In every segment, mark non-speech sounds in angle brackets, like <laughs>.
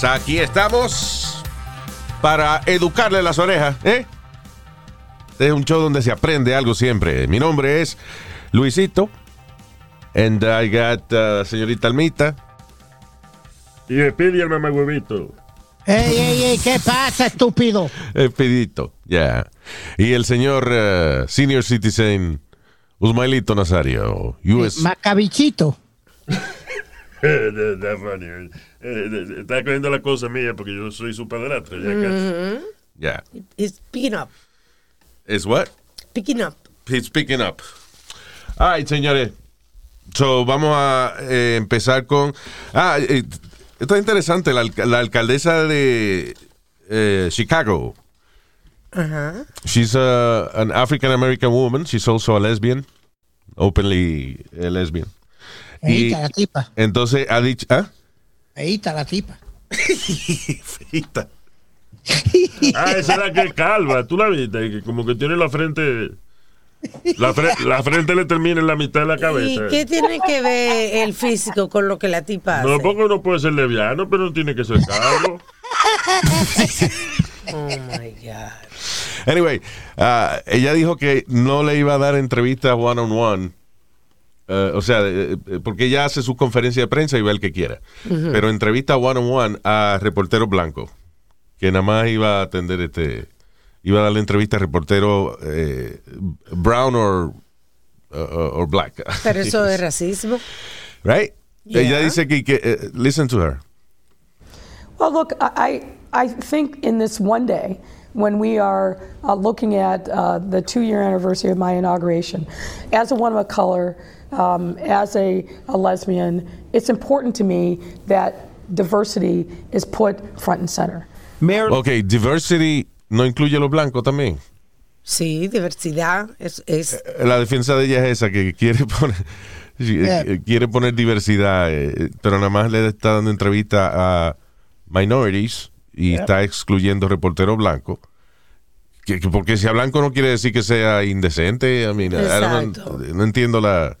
Terrícolas. Aquí estamos para educarle las orejas, ¿eh? Este es un show donde se aprende algo siempre. Mi nombre es Luisito. And I got uh, señorita Almita. Y pide el mamagüevito. Ey, ey, ey, ¿qué pasa, estúpido? Pedito, ya. Y el señor uh, senior citizen Usmailito Nazario. US. Macabichito. <laughs> Está funny. Eh, eh, Está cogiendo la cosa mía porque yo soy su padrastro. ya casi. Ya. It's picking up. ¿Es what? Picking up. He's picking up. All right, señores. So, vamos a eh, empezar con. Ah, eh, esto es interesante. La, la alcaldesa de eh, Chicago. She's a, an African American woman. She's also a lesbian. Openly a lesbian. Ahí Y está la tipa. entonces ha dicho. ¿Ah? Ahí está la tipa. <laughs> Feita. Ah, esa es la que es calva. Tú la viste, que como que tiene la frente. La, fre- la frente le termina en la mitad de la ¿Y cabeza. qué tiene que ver el físico con lo que la tipa hace? No, porque uno puede ser leviano, pero no tiene que ser calvo. <laughs> Oh my God. Anyway, ah, ella dijo que no le iba a dar entrevistas one on one. Eh, o sea, eh, eh, porque ella hace su conferencia de prensa y va el que quiera. Pero entrevista one on one a reportero blanco, que nada más iba a atender este, iba a darle entrevista a reportero eh, brown or, uh, or black. <laughs> Pero eso es <laughs> racismo. right? Yeah. Ella dice que, que listen to her. Well, look, I, I I think in this one day, when we are uh, looking at uh, the two year anniversary of my inauguration, as a woman of color, um, as a, a lesbian, it's important to me that diversity is put front and center. Mayor, Ok, diversity no incluye los blancos también. Sí, diversidad es, es La defensa de ella es esa, que quiere <laughs> poner, Yeah. eh, quiere poner diversidad, eh, pero nada más le está dando entrevista a minorities y está excluyendo reporteros blancos. Que, que porque sea blanco no quiere decir que sea indecente. I mean, I don't- Exacto. no entiendo la,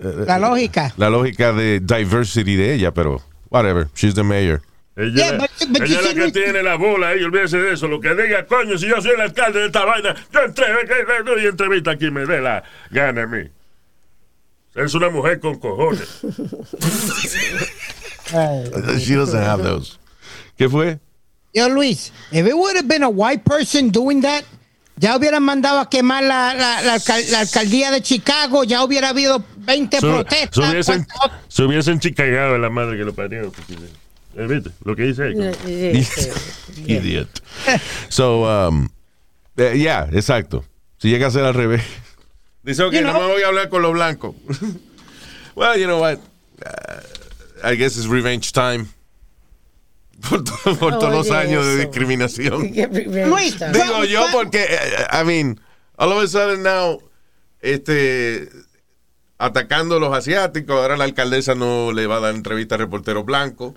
La lógica. la lógica de diversity de ella, pero whatever, she's the mayor. Ella, Yeah, but- but ella es la que tiene la bola ahí, olvídese de eso. Lo que diga, coño, si yo soy el alcalde de esta vaina, yo entré, doy entrevista aquí, me dé la gana a mí. Es una mujer con cojones. <laughs> <laughs> She doesn't have those. ¿Qué fue? Yo, Luis, if it would have been a white person doing that, ya hubieran mandado a quemar la, la, la alcal- la alcaldía de Chicago, ya hubiera habido 20 Se, protestas. se hubiesen, cuántas- se hubiesen chicagado a la madre que lo parió. porque- eh, ¿Viste? Lo que dice ahí. eh, eh, <laughs> Idiot. So, um, eh, yeah, exacto. Si llega a ser al revés. <laughs> Dice, ok, You no know- me voy a hablar con los blancos. <laughs> well, you know what? Uh, I guess it's revenge time. Por, to- por todos los años de discriminación. <laughs> Luis, Digo yo porque, eh, I mean, all of a sudden now, este, atacando a los asiáticos, ahora la alcaldesa no le va a dar entrevista a reporteros blancos.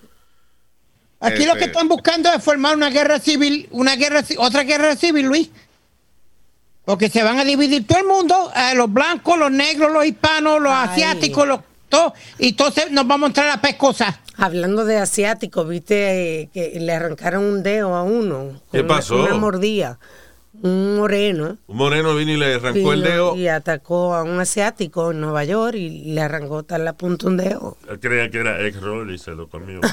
Aquí lo que Este- están buscando es formar una guerra civil, una guerra, otra guerra civil, Luis. Porque se van a dividir todo el mundo, eh, los blancos, los negros, los hispanos, los Ay. asiáticos, los y entonces nos vamos a entrar a pescosa. Hablando de asiático, viste que le arrancaron un dedo a uno. ¿Qué una- pasó? Una, mordida. Un moreno. Un moreno vino y le arrancó el dedo. Y atacó a un asiático en Nueva York y le arrancó tal la punta un dedo. Él creía que era ex roll y se lo comió. <laughs> <laughs>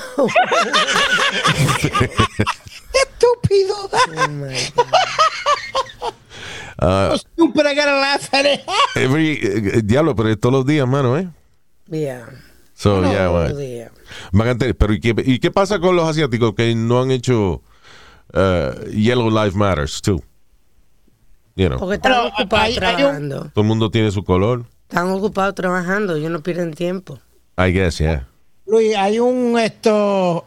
Estúpido. Oh my God. Stupid, I gotta laugh at it. every- eh, diablo, pero todos los días, mano, ¿eh? Yeah. So, yeah, día. Van a tener- pero ¿y qué, y qué pasa con los asiáticos que no han hecho uh, Yellow Life Matters, too? You know, Porque están Pero, ocupados hay- hay un- trabajando. todo el mundo tiene su color. Están ocupados trabajando, ellos no pierden tiempo. I guess, yeah. Luis, hay un esto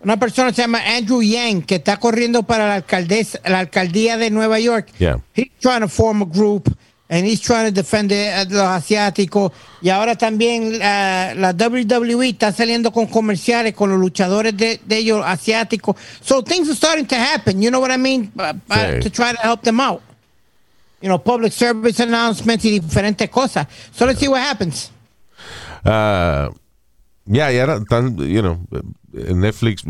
una persona se llama Andrew Yang que está corriendo para la alcaldesa, la alcaldía de Nueva York. Yeah. He's trying to form a group and he's trying to defend a los asiáticos y ahora también uh, la WWE está saliendo con comerciales con los luchadores de, de ellos asiáticos. So things are starting to happen, you know what I mean, Uh, uh, Sí. to try to help them out. You know, public service announcements y diferentes cosas. So let's see what happens. Ah, era tan, you know, Netflix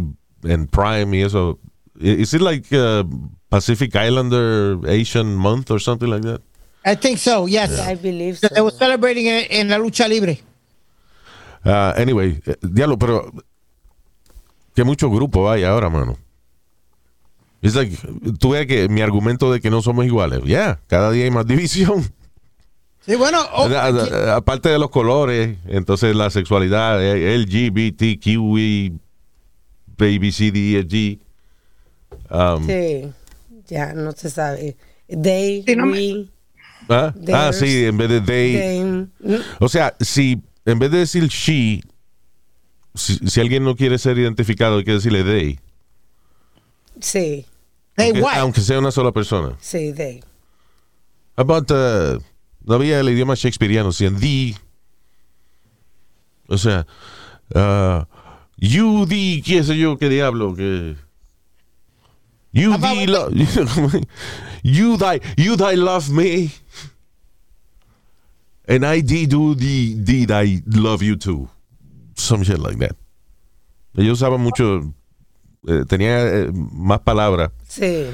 en Prime y eso. Is it like uh, Pacific Islander Asian Month or something like that? I think so, yes. I believe They were so. celebrating en, la lucha libre. Ah, anyway, eh, diablo, pero que mucho grupo hay ahora, mano. Es like, tú ves que mi argumento de que no somos iguales, ya, cada día hay más <laughs> división. Sí, bueno, oh, A- a- Aparte de los colores, entonces la sexualidad, eh, LGBTQI, Baby C, D, E, G. Um, Sí, ya no se sabe. They, Sí, no me- we, ¿ah? Ah, sí, en vez de they. O sea, si en vez de decir she, si, si alguien no quiere ser identificado, hay que decirle they. Sí, they aunque, what? aunque sea una sola persona. sí, they. About, uh, no había el idioma shakespeariano, sino the. O sea, uh, you, the, qué sé yo, qué diablo, que. You, the, <laughs> you, thy, you, thy love me. And I did do the, did I love you too. Some shit like that. Ellos usaban mucho, eh, tenía eh, más palabras, Sí.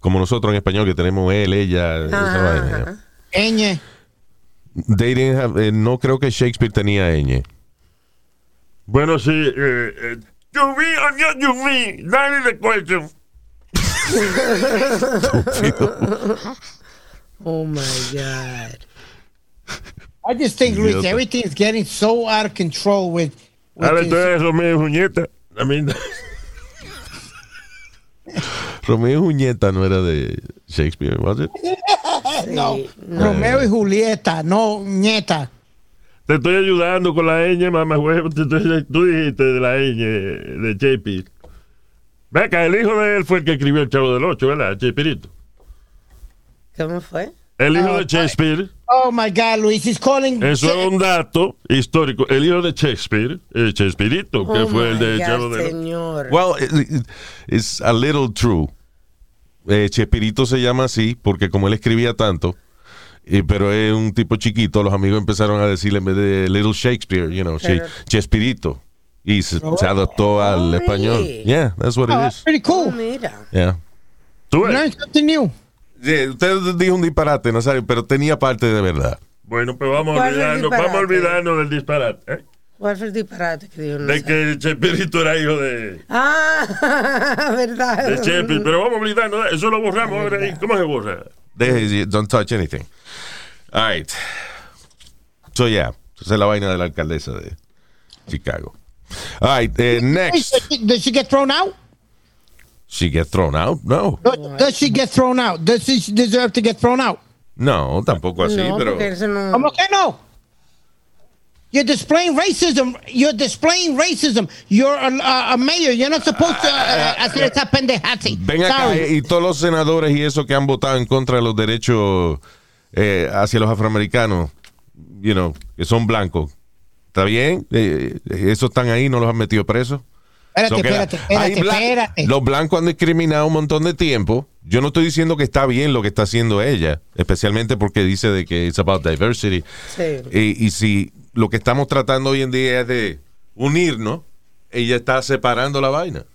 como nosotros en español, que tenemos él, ella, esa Ajá, vaina, ya. ajá. Ñ. They didn't have- eh, no creo que Shakespeare tenía ñ. Bueno, sí. Eh, eh, you me or not you me. That is the question. Oh my God. I just think, Luis, everything's getting so out of control with. with Ahora tú eres Romeo y Julieta. I mean, Romeo y Julieta no era de Shakespeare, was it? <laughs> no, Romeo y Julieta, no nieta. te estoy ayudando con la ñ, mamá huevo. Tú dijiste de la ñ de JP. Ve acá, el hijo de él fue el que escribió el Chavo del Ocho, ¿verdad? Chespirito. ¿Cómo fue? El hijo Ah, de Shakespeare. Oh my God, Luis, he's calling. Eso es un dato histórico. El hijo de Shakespeare, el Chespirito, que Oh fue el de God, Chavo del Ocho. señor. Well, it- it- it's a little true. Eh, Chespirito se llama así porque como él escribía tanto, eh, pero es un tipo chiquito, los amigos empezaron a decirle en vez de Little Shakespeare, you know, Pero- Chespirito. Y se, se adaptó al Oh, español. really? Yeah, that's what Oh, it that's is. pretty Oh, cool. mira. Yeah. ¿Tú ves? Learn something new. Yeah, usted dijo un disparate, Nazario, pero tenía parte de verdad. Bueno, pues vamos a ¿Cuál es el olvidarnos, vamos a disparate? olvidarnos del disparate. ¿eh? ¿Cuál fue el disparate que dijo? De que Chespirito era hijo de, Ah, <laughs> verdad. de Shakespeare. Pero vamos a olvidarnos, de- eso lo borramos ahora. ¿Cómo se borra? Deje- don't touch anything. All right. So, yeah. Esa es la vaina de la alcaldesa de Chicago. All right. Hey, next. Does she, does she get thrown out? She get thrown out? No. Does, she get thrown out? Does she deserve to get thrown out? No, tampoco así, no, pero. no... ¿Cómo que no? You're displaying racism. You're displaying racism. You're a, a, a mayor. You're not supposed to uh, hacer esa pendejada. Ven acá, Sorry. eh, y todos los senadores y eso que han votado en contra de los derechos eh, hacia los afroamericanos, you know, que son blancos. ¿Está bien? Eh, eh, esos están ahí, no los han metido presos. Espérate, So espérate, espérate, espérate. Los blancos han discriminado un montón de tiempo. Yo no estoy diciendo que está bien lo que está haciendo ella, especialmente porque dice de que it's about diversity. Sí. Y, y si lo que estamos tratando hoy en día es de unirnos, ella está separando la vaina.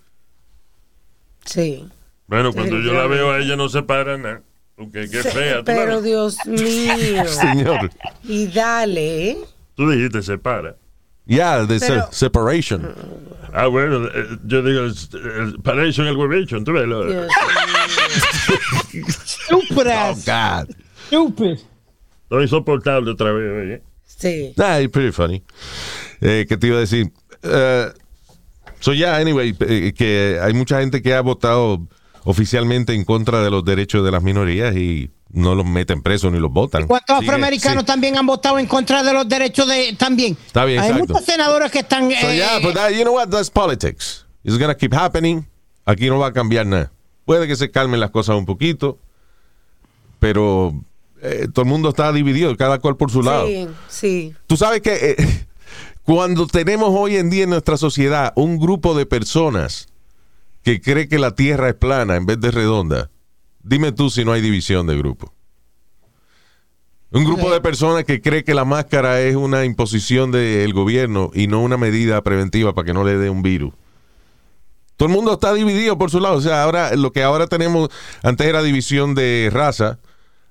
Sí. Bueno, cuando yo la veo a ella no se para nada. Porque qué fea. Pero Dios <laughs> mío. Señor. Y dale, ¿eh? Tú dijiste se para. Yeah, the Pero- se- separation. Ah, bueno, eh, yo digo, el paration, el huevation, tú ves. lo- Stupid ass. God. Stupid. Lo insoportable otra vez, oye. Sí. Nah, it's pretty funny. Eh, ¿Qué te iba a decir? Eh, so, yeah, anyway, eh, que hay mucha gente que ha votado oficialmente en contra de los derechos de las minorías y no los meten presos ni los votan. ¿Cuántos Sigue, afroamericanos sí. también han votado en contra de los derechos de también? Está bien, Hay exacto. muchos senadores que están. So, eh, yeah, but that- you know what? That's politics. It's gonna keep happening. Aquí no va a cambiar nada. Puede que se calmen las cosas un poquito, pero eh, todo el mundo está dividido, cada cual por su lado. Sí, sí. Tú sabes que eh, <laughs> cuando tenemos hoy en día en nuestra sociedad un grupo de personas que cree que la Tierra es plana en vez de redonda, dime tú si no hay división de grupo. Un grupo de personas que cree que la máscara es una imposición del gobierno y no una medida preventiva para que no le dé un virus. Todo el mundo está dividido por su lado. O sea, ahora lo que ahora tenemos, antes era división de raza,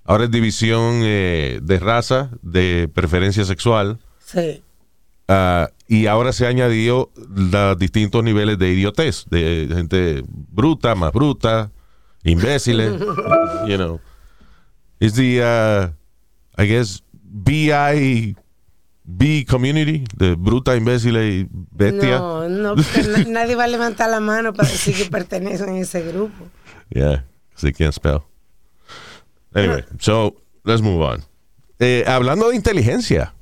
ahora es división eh, de raza, de preferencia sexual, Sí. ah, y ahora se ha añadido los distintos niveles de idiotez, de gente bruta, más bruta, imbéciles, <laughs> you know. It's the, uh, I guess, BI, B community, de bruta, imbécil y bestia. No, no, na- <laughs> nadie va a levantar la mano para decir que pertenecen a ese grupo. Yeah, 'cause they can't spell. Anyway, so let's move on. Eh, hablando de inteligencia,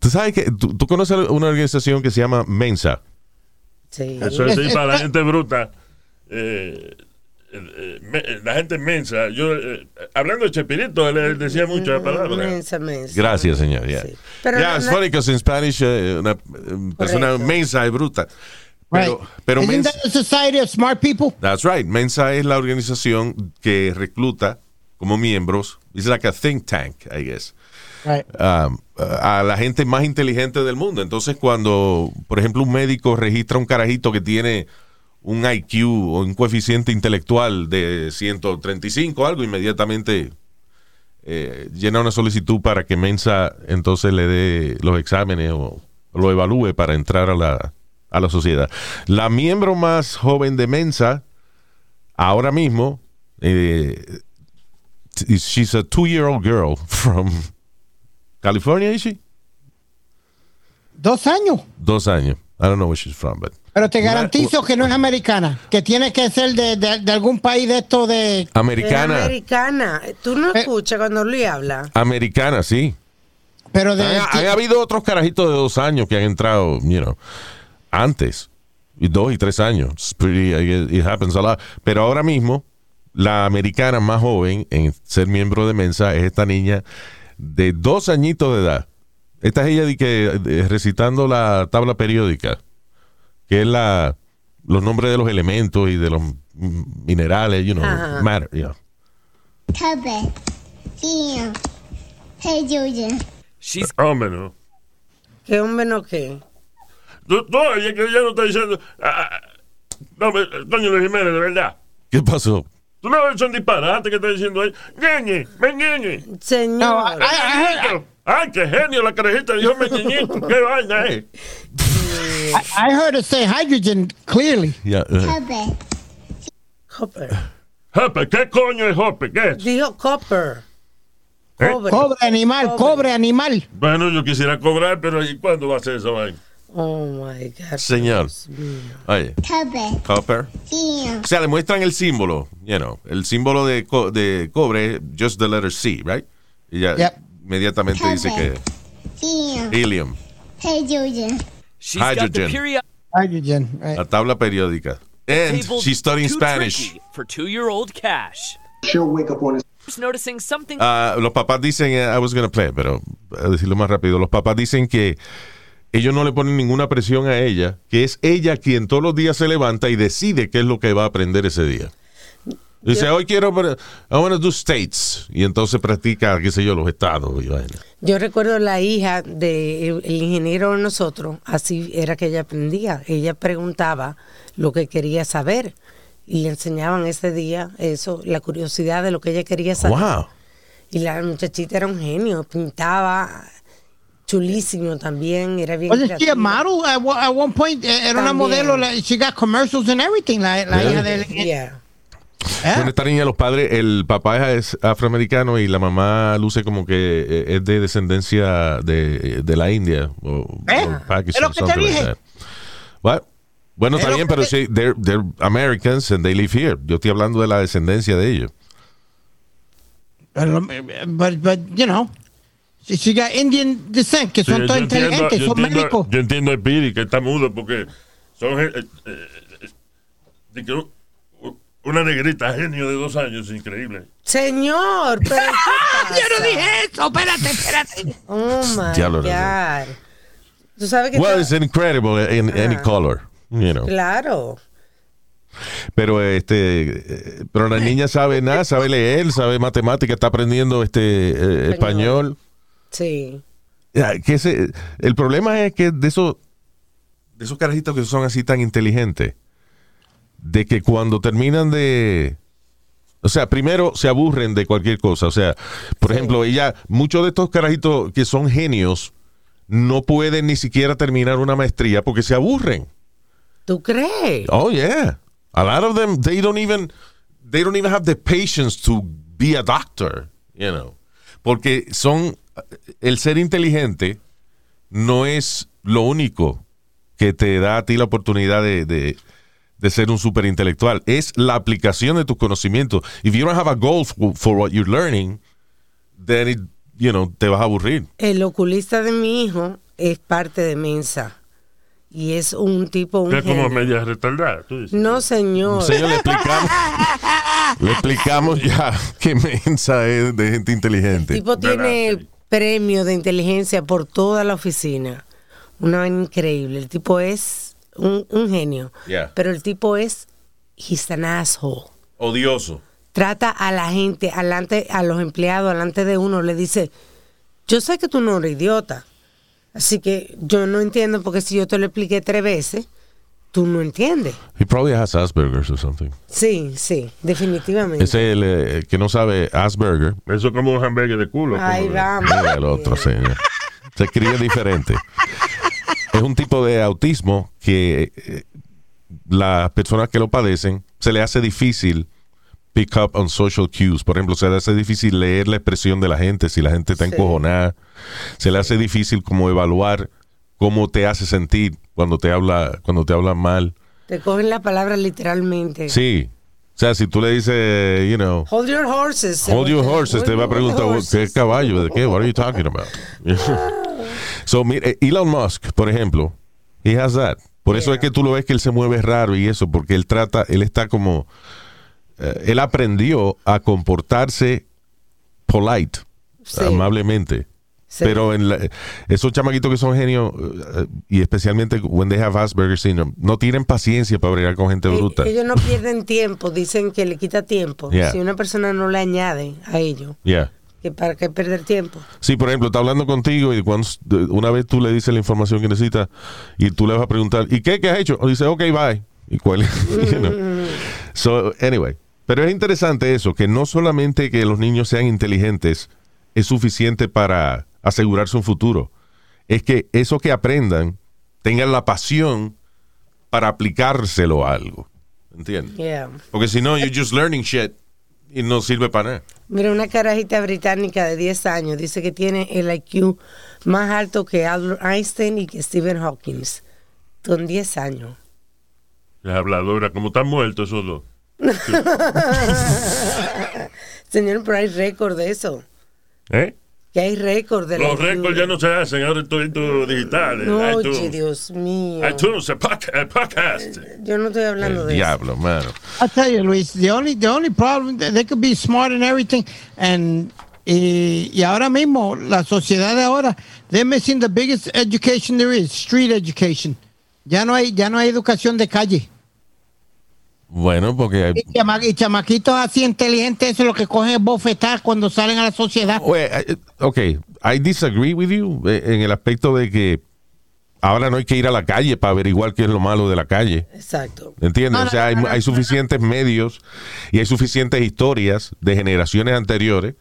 tú sabes que tú, tú conoces una organización que se llama Mensa. Sí. Eso es <laughs> así para la gente bruta. Eh, la gente inmensa. Yo, eh, hablando de Chespirito, él, decía muchas palabras. Mensa, mensa. Gracias, señor. Yeah, Sí. Yeah no- funny because in Spanish eh, una eh, persona Correcto. mensa es bruta. Pero, right. pero Isn't Mensa, that the Society of Smart People? that's right. Mensa es la organización que recluta como miembros. It's like a think tank, I guess. Right. um, a la gente más inteligente del mundo. Entonces, cuando, por ejemplo, un médico registra un carajito que tiene un IQ o un coeficiente intelectual de 135 algo, inmediatamente eh, llena una solicitud para que Mensa entonces le dé los exámenes o lo evalúe para entrar a la, a la sociedad. La miembro más joven de Mensa, ahora mismo, eh, she's a two-year-old girl from California, is she? Dos años. Dos años. I don't know where she's from, but Pero te garantizo que no es americana, que tiene que ser de, de- de algún país de esto de... Es americana. americana. Tú no Eh. escuchas cuando Luis habla. Americana, sí. Pero de... Han, han habido otros carajitos de dos años que han entrado, you know, antes. Y dos y tres años. It's pretty, I guess it happens a lot. Pero ahora mismo, la americana más joven en ser miembro de Mensa es esta niña de dos añitos de edad. Esta es ella de que, eh, recitando la tabla periódica, que es la los nombres de los elementos y de los minerales, you know, Ajá. matter, you know. Tabe. Ian. Hey, Julian. Hombre, no. ¿Qué hombre no qué? Oye, que ya no está diciendo. ah, ah, no, me- coño Luis Jiménez, de verdad. ¿Qué pasó? Tú no ves son disparates que está diciendo ahí. Ñeñe, me ñeñe. Señor. No, I- I- I- Ay, qué genio la carajita dijo meñeñito. <laughs> Qué vaina, eh. I heard her say hydrogen clearly. Yeah, uh, Tabe. Copper. Jope, ¿qué coño es? ¿Qué es? Dijo copper. ¿Eh? Cobre. Cobre animal, cobre animal. Bueno, yo quisiera cobrar, pero ¿y cuándo va a ser eso, vaina? Oh my God. señor. Oye, Tabe. copper. Ian. O sea, le muestran el símbolo, you know, el símbolo de, co- de cobre, just the letter C, right? Y ya Yep. inmediatamente dice que Ian. helium, Hey, Julian. She's got the Hydrogen. period Hydrogen. right. la tabla periódica. And she's studying Spanish. for two-year-old Cash. She'll wake up on his Just noticing something Ah, los papás dicen, eh, I was gonna play, pero a decirlo más rápido, los papás dicen que ellos no le ponen ninguna presión a ella, que es ella quien todos los días se levanta y decide qué es lo que va a aprender ese día. Dice, hoy quiero, I want to do states. Y entonces practica, qué sé yo, los estados. Yo recuerdo la hija del ingeniero de nosotros, así era que ella aprendía. Ella preguntaba lo que quería saber y le enseñaban ese día eso, la curiosidad de lo que ella quería saber. Wow. Y la muchachita era un genio, pintaba chulísimo también, era bien Wasn't she a model at, one- point? Eh, Era una También. modelo. la- She got commercials and everything. La, la hija del... Yeah. ¿Eh? Bueno, esta niña, los padres, el papá es afroamericano y la mamá luce como que eh, es de descendencia de, de la India o, ¿Eh? o lo que te like dije. that. What? Bueno, Es está bien, pero te- sí, they're, they're Americans and they live here. Yo estoy hablando de la descendencia de ellos. Pero, But, but, you know, she, she got Indian descent, que Sí, son yo todos inteligentes, son médicos. Yo entiendo a Piri que está mudo porque son eh, eh, eh, de que u- una negrita genio de dos años, increíble. Señor, pero <laughs> ¿qué Yo no dije eso, espérate, espérate. Oh my Ya lo God. Tú sabes que Well, está- it's incredible in any Ah. color, you know. Claro. Pero este, pero la niña sabe nada, sabe leer, sabe matemática, está aprendiendo este eh, español. Sí. Ya, que ese- el problema es que de esos, de esos carajitos que son así tan inteligentes, de que cuando terminan de, o sea, primero se aburren de cualquier cosa. O sea, por ejemplo, ella, muchos de estos carajitos que son genios no pueden ni siquiera terminar una maestría porque se aburren. ¿Tú crees? Oh yeah. A lot of them they don't even they don't even have the patience to be a doctor, you know. Porque son el ser inteligente no es lo único que te da a ti la oportunidad de, de, de ser un super intelectual. Es la aplicación de tus conocimientos. If you don't have a goal for, what you're learning, then it, you know, te vas a aburrir. El oculista de mi hijo es parte de Mensa. Y es un tipo, un Es como media retardada, tú dices. No, señor. Señor, le explicamos, <laughs> le explicamos ya que Mensa es de gente El inteligente. tipo tiene el premio de inteligencia por toda la oficina. Una increíble. El tipo es un, un genio. Yeah. Pero el tipo es, he's an asshole. Odioso. Trata a la gente, alante, a los empleados, delante de uno, le dice, yo sé que tú no eres idiota. Así que yo no entiendo porque si yo te lo expliqué tres veces, tú no entiendes. He probably has Asperger's or something. Sí, sí, definitivamente. Ese es el eh, que no sabe Asperger. Eso es como un hamburger de culo. Ahí vamos. Mira el otro, señor. Se escribe diferente. Es un tipo de autismo que eh, las personas que lo padecen se le hace difícil pick up on social cues. Por ejemplo, se le hace difícil leer la expresión de la gente si la gente está Sí. encojonada. Se le hace difícil como evaluar cómo te hace sentir cuando te habla cuando te hablan mal. Te cogen la palabra literalmente. Sí. O sea, si tú le dices, you know, Hold your horses. Hold your horses. Te va a preguntar, ¿qué caballo? ¿De qué? What are you talking about? <laughs> so, mire, Elon Musk, por ejemplo, he has that. Por eso es que tú lo ves que él se mueve raro y eso, porque él trata, él está como, eh, él aprendió a comportarse polite, Sí. amablemente. Sí. Pero en la- esos chamaquitos que son genios, eh, y especialmente when they have Asperger syndrome, no tienen paciencia para bregar con gente Eh, bruta. Ellos no pierden tiempo, dicen que le quita tiempo. Yeah. Si una persona no le añade a ellos, Yeah. Que para qué perder tiempo. Sí, por ejemplo, está hablando contigo y cuando una vez tú le dices la información que necesita y tú le vas a preguntar, ¿y qué, qué has hecho? O dice, ok, bye. ¿Y cuál? <laughs> you know. So, anyway. Pero es interesante eso, que no solamente que los niños sean inteligentes es suficiente para asegurarse un futuro. Es que eso que aprendan tengan la pasión para aplicárselo a algo. ¿Entiendes? Yeah. Porque si no, you're just learning shit y no sirve para nada. Mira, una carajita británica de 10 años dice que tiene el IQ más alto que Albert Einstein y que Stephen Hawking. Con 10 años. La habladora, como están muertos esos dos. <laughs> Señor, pero hay récord de eso. ¿Eh? Que hay récord de Los récords ya no se hacen, ahora todo digital. en No, iTunes. oye, Dios mío. iTunes, el podca- el podcast. Yo no estoy hablando El de eso. diablo, mano. I'll tell you, Luis, the only, the only problem, they they could be smart and everything, and y, y ahora mismo, la sociedad de ahora, they're missing the biggest education there is, street education. Ya no hay, ya no hay educación de calle. Bueno, porque Y, chama- y chamaquitos así inteligentes, eso es lo que cogen bofetadas cuando salen a la sociedad. Well, I- ok, I disagree with you eh, en el aspecto de que ahora no hay que ir a la calle para averiguar qué es lo malo de la calle. Exacto. ¿Entiendes? No, o no, sea, hay, no, no, hay no. suficientes medios y hay suficientes historias de generaciones anteriores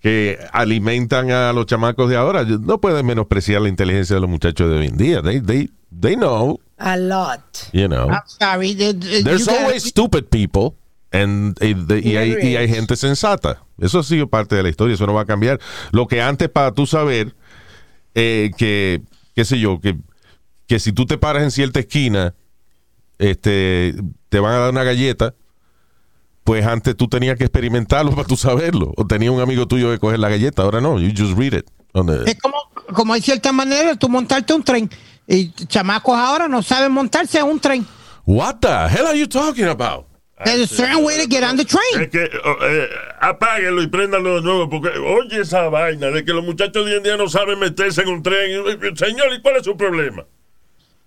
que alimentan a los chamacos de ahora. No pueden menospreciar la inteligencia de los muchachos de hoy en día. They, they, they know, A lot. you know. I'm sorry. There's always stupid people and, y, de- y hay, y hay gente sensata. Eso ha sido parte de la historia, eso no va a cambiar. Lo que antes para tú saber eh, que, qué sé yo, que, que si tú te paras en cierta esquina, este, te van a dar una galleta pues antes tú tenías que experimentarlo para tú saberlo. O tenías un amigo tuyo que coger la galleta. Ahora no, you just read it. the- Es como, como hay cierta manera tú montarte un tren. Y chamacos ahora no saben montarse a un tren. What the hell are you talking about? There's a certain way to get on the train. Es que oh, eh, apáguenlo y préndanlo de nuevo, porque oye esa vaina de que los muchachos de hoy en día no saben meterse en un tren. Señor, ¿y cuál es su problema?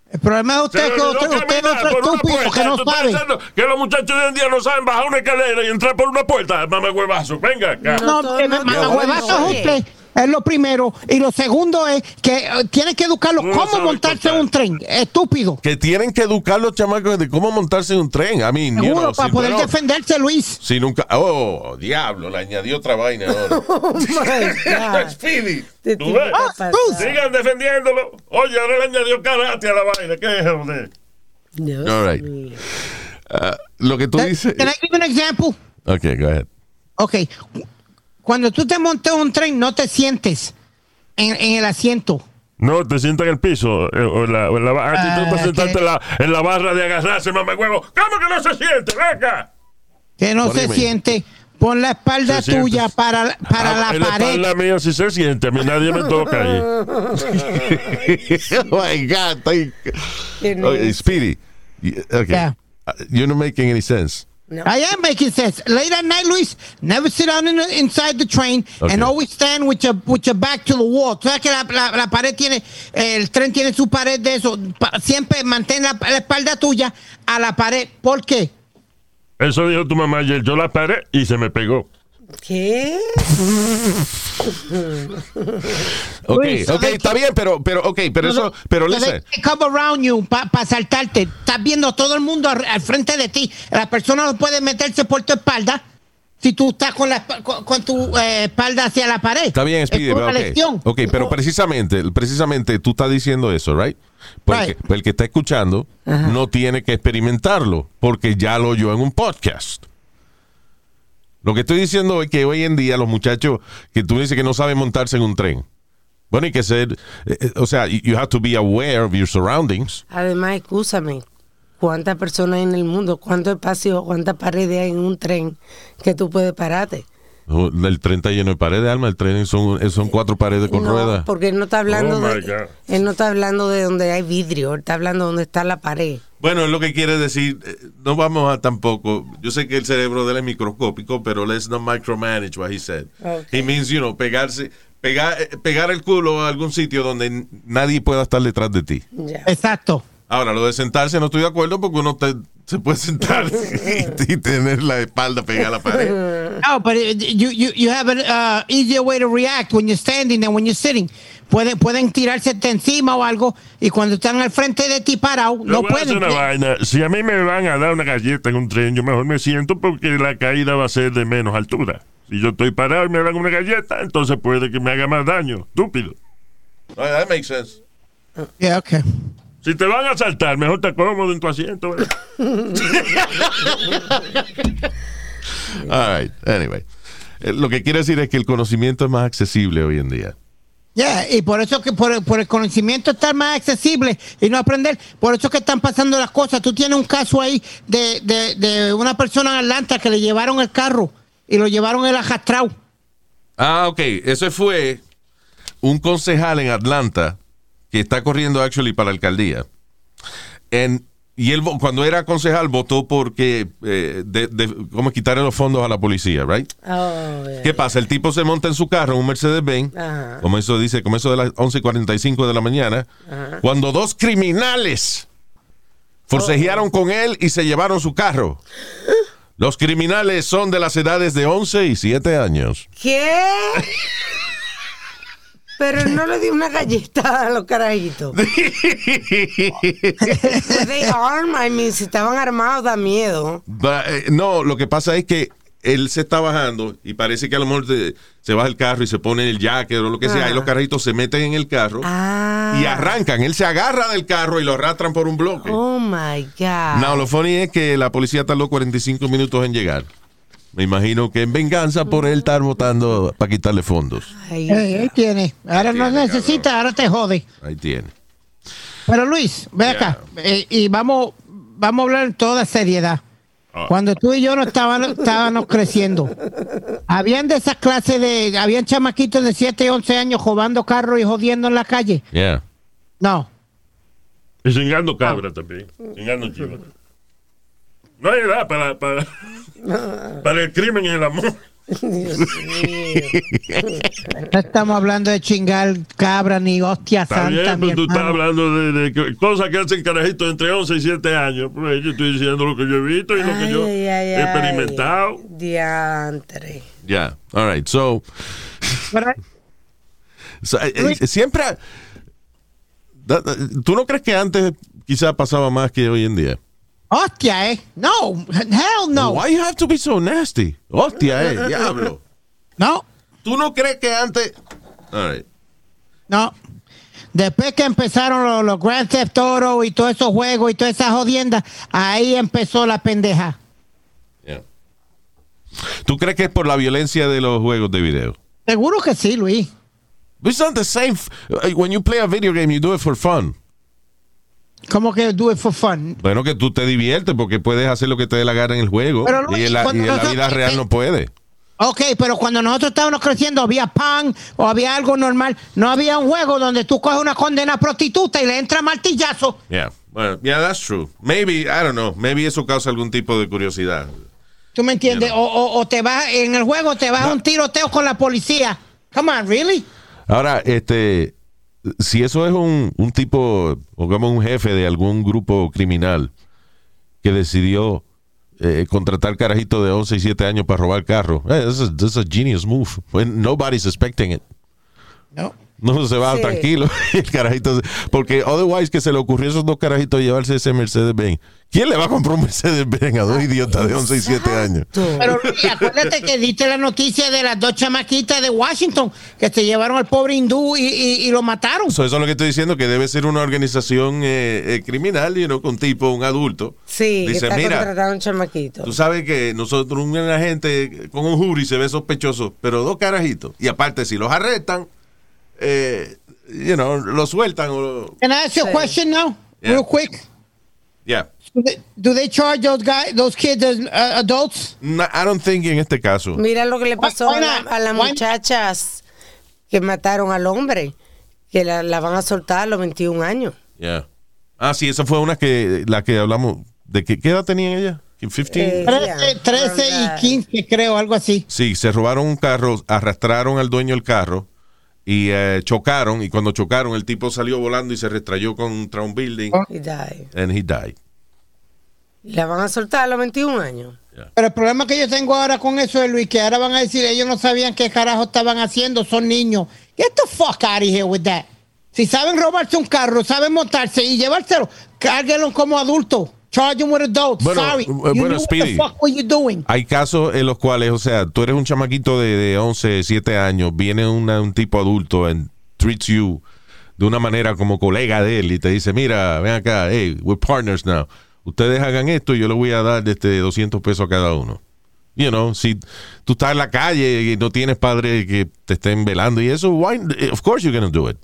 El problema de usted es que usted, es otro estúpido puerta. que no ¿Tú estás sabe. pensando Que los muchachos de hoy en día no saben bajar una escalera y entrar por una puerta. Mamá huevazo, venga acá. No, eh, mamá huevazo es usted. Es lo primero. Y lo segundo es que eh, tiene que educarlos No cómo montarse en un tren. Estúpido. Que tienen que educar los chamacos de cómo montarse en un tren. I mean, you Seguro, know, para si, poder defenderse, Luis. si nunca. Oh, diablo, le añadió otra vaina ahora. <laughs> Oh. <laughs> Speedy. Te ¿Tú ves? Ah. Bruce. Sigan defendiéndolo. Oye, ahora le añadió karate a la vaina. ¿Qué es, joder? Dios All right. Ah, lo que tú dices. Can I give an example? Ok, go ahead. Ok. Cuando tú te montas un tren, no te sientes en, en el asiento. No, te sientas en el piso. eh, o en la, o en la barra. Ah, tú te sentarte en la, en la barra de agarrarse, mamá huevo. ¿Cómo que no se siente? Venga. Que no What do se you mean? siente. Pon la espalda Se siente. tuya para, para Ah, la en pared. espalda mía sí se siente. A mí nadie me toca ahí. <laughs> oh my God. estoy- Qué Okay. Speedy. y- Okay. Yeah. Uh, You're not making any sense. No. I am making sense. Late at night, Luis, never sit down in the- inside the train Okay. and always stand with your, with your back to the wall. Tú sabes que la, la- la pared tiene, el tren tiene su pared de eso. Pa- siempre mantén la, la espalda tuya a la pared. ¿Por qué? Eso dijo tu mamá ayer. Yo la paré y se me pegó. ¿Qué? <laughs> Ok, Luis, ok, ¿sabes está bien, pero, pero, ok, pero eso, pero listen. they come around you para saltarte. Estás viendo todo el mundo al, al frente de ti. La persona no puede meterse por tu espalda si tú estás con, la, con, con tu eh, espalda hacia la pared. Está bien, Speedy, Es pero una ok. lesión. Ok, pero precisamente, precisamente tú estás diciendo eso, right? Porque Right. el que está escuchando no tiene que experimentarlo, porque ya lo oyó en un podcast. Lo que estoy diciendo es que hoy en día los muchachos que tú dices que no saben montarse en un tren, bueno, hay que ser, eh, eh, o sea, you have to be aware of your surroundings. Además, escúchame, ¿cuántas personas hay en el mundo? ¿Cuánto espacio, cuántas paredes hay en un tren que tú puedes pararte? El tren está lleno de paredes, Alma. El tren son, son cuatro paredes con no, ruedas. porque él no está hablando Oh, de, él no está hablando de donde hay vidrio, él está hablando de donde está la pared. Bueno, es lo que quiere decir, eh, no vamos a tampoco, yo sé que el cerebro de él es microscópico, pero let's not micromanage what he said. Okay. He means, you know, pegarse, pegar, eh, pegar el culo a algún sitio donde nadie pueda estar detrás de ti. Exacto. Ahora, lo de sentarse no estoy de acuerdo porque uno te- se puede sentar <laughs> y, y tener la espalda pegada a la pared. No, but it- you, you, you have an uh, easier way to react when you're standing than when you're sitting. Pueden, pueden tirarse de encima o algo y cuando están al frente de ti parado, Yo no pueden. una vaina. Si a mí me van a dar una galleta en un tren, yo mejor me siento porque la caída va a ser de menos altura. Si yo estoy parado y me dan una galleta, entonces puede que me haga más daño. Estúpido. Oh, that makes sense. Yeah, okay. Si te van a saltar, mejor te cómodo en tu asiento. ¿verdad? <laughs> All right, anyway. Eh, Lo que quiere decir es que el conocimiento es más accesible hoy en día. Yeah, y por eso que por, por el conocimiento estar más accesible y no aprender, por eso que están pasando las cosas. Tú tienes un caso ahí de, de, de una persona en Atlanta que le llevaron el carro y lo llevaron el ajastrao. Ah, ok. Ese fue un concejal en Atlanta que está corriendo actually para la alcaldía. En- y él cuando era concejal votó porque eh, de, de- cómo quitarle los fondos a la policía, right? Oh, yeah. ¿Qué pasa? El tipo se monta en su carro, un Mercedes-Benz, Ajá. como eso dice, como eso de las 11.45 de la mañana, cuando dos criminales forcejearon con él y se llevaron su carro. <gasps> Los criminales son de las edades de 11 y 7 años. ¿Qué? <laughs> Pero él no le dio una galleta a los carajitos. Were <laughs> they armed? I mean, si estaban armados da miedo. Ba- eh, no, lo que pasa es que él se está bajando y parece que a lo mejor se, se baja el carro y se pone el jacket o lo que sea, Ah. y los carritos se meten en el carro Ah. y arrancan. Él se agarra del carro y lo arrastran por un bloque. Oh my God. No, lo funny es que la policía tardó 45 minutos en llegar. Me imagino que en venganza por él estar votando para quitarle fondos. Eh, ahí tiene. Ahora no tiene, necesita, ahora te jode. Ahí tiene. Pero Luis, ve acá. eh, y vamos, vamos a hablar en toda seriedad. Cuando tú y yo no estábamos, estábamos creciendo, habían de esas clases de, habían chamaquitos de 7 y 11 años robando carros y jodiendo en la calle. Yeah. No. Y cingando cabra también. Cingando chivas. No hay edad para, para, para el crimen y el amor. Dios mío. No estamos hablando de chingar cabra ni hostia Está santa. bien, pero tú estás hablando de, de cosas que hacen carajitos entre 11 y 7 años. Pues yo estoy diciendo lo que yo he visto y lo que yo Ay, ay, he ay. experimentado. Diantre. Yeah. All right. So, <laughs> so, eh, eh, siempre. ¿Tú no crees que antes quizás pasaba más que hoy en día? Hostia, eh. No, hell no. Why you have to be so nasty? Hostia, eh, <laughs> diablo. No, ¿Tú no crees que antes. All right. no. Después que empezaron los, los Grand Theft Auto y todos esos juegos y todas esas jodiendas, ahí empezó la pendeja. Yeah. ¿Tú crees que es por la violencia de los juegos de video? Seguro que sí, Luis. It's not the same. When you play a video game, you do it for fun. Como que do it for fun. Bueno, que tú te diviertes porque puedes hacer lo que te dé la gana en el juego. Pero, Luis, y en la, y en la vida real no puede. Ok, pero cuando nosotros estábamos creciendo había pan o había algo normal. No había un juego donde tú coges una condena prostituta y le entra martillazo. Yeah. Well, yeah, that's true. Maybe, I don't know. Maybe eso causa algún tipo de curiosidad. ¿Tú me entiendes? You O, o- o te vas en el juego, te vas a un tiroteo con la policía. Come on, really? Ahora, este, si eso es un, un tipo, como un jefe de algún grupo criminal que decidió eh, contratar carajitos de 11 y 7 años para robar carros, eh, this, is, this is a genius move. Nobody's expecting it. No. No se va Sí. tranquilo. <laughs> El carajito, porque otherwise que se le ocurrió a esos dos carajitos llevarse ese Mercedes-Benz. ¿Quién le va a comprar un Mercedes-Benz a dos idiotas de 11 y 7 años? Pero Luis, acuérdate que diste la noticia de las dos chamaquitas de Washington que se llevaron al pobre hindú y, y- y lo mataron. So, eso es lo que estoy diciendo, que debe ser una organización eh, eh, criminal, you know, con tipo, un adulto. Sí, que Dice, está mira, contratado un chamaquito. Tú sabes que nosotros, un agente con un jury se ve sospechoso, pero dos carajitos. Y aparte, si los arrestan, eh, you know, los sueltan o... Can I ask you a question now? Yeah. Real quick. Yeah. Do they, do they charge those guys, those kids as uh, adults? No, I don't think en este caso. Mira lo que le pasó Why a, la- not? a las Why- muchachas que mataron al hombre, que la, la van a soltar a los 21 años. Yeah. Ah, sí, esa fue una que, la que hablamos, ¿de qué, qué edad tenían ella? ¿15? Eh, 13, yeah, 13 around that. y 15, creo, algo así. Sí, se robaron un carro, arrastraron al dueño del carro y eh, chocaron. Y cuando chocaron, el tipo salió volando y se restrayó contra un building. Oh. Y die. And he died. La van a soltar a los 21 años. Pero el problema que yo tengo ahora con eso es, Luis, que ahora van a decir, ellos no sabían qué carajo estaban haciendo, son niños. Get the fuck out of here with that. Si saben robarse un carro, saben montarse y llevárselo, cárguenlo como adultos. Charge them with adults. Bueno, Sorry. eh, You bueno, knew Speedy. What the fuck were you doing? Hay casos en los cuales, o sea, tú eres un chamaquito de, de 11, 7 años, viene una- un tipo adulto and treats you de una manera como colega de él y te dice, mira, ven acá, hey, we're partners now. Ustedes hagan esto y yo le voy a dar este 200 pesos a cada uno. You know, si tú estás en la calle y no tienes padres que te estén velando y eso, why, of course you're going to do it.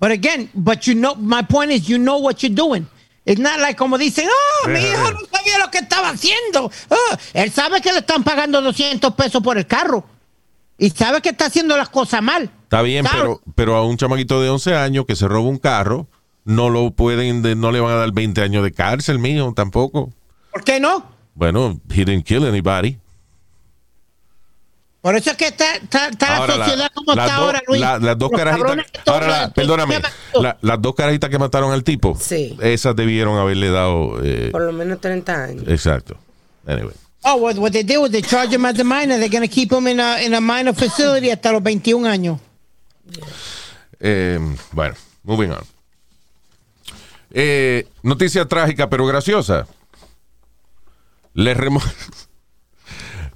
But again, but you know, my point is, you know what you're doing. It's not like como dicen, oh, mi hijo no sabía lo que estaba haciendo. Oh, él sabe que le están pagando 200 pesos por el carro. Y sabe que está haciendo las cosas mal. Está bien, pero, pero a un chamaquito de 11 años que se roba un carro, no lo pueden, de- no le van a dar 20 años de cárcel, mío, tampoco. ¿Por qué no? Bueno, he didn't kill anybody. Por eso es que está, está- está Ahora, la la- sociedad como las está dos- ahora, Luis. la- las dos Los carajitas. Ahora, la- perdóname. la- las dos carajitas que mataron al tipo. Sí. Esas debieron haberle dado. eh, Por lo menos 30 años. exacto. Anyway. Oh, what, what they do is they charge him as a minor. They're going to keep him in a, in a minor facility hasta los 21 años. Eh, bueno, moving on. Eh, noticia trágica pero graciosa. Le, remo- <laughs>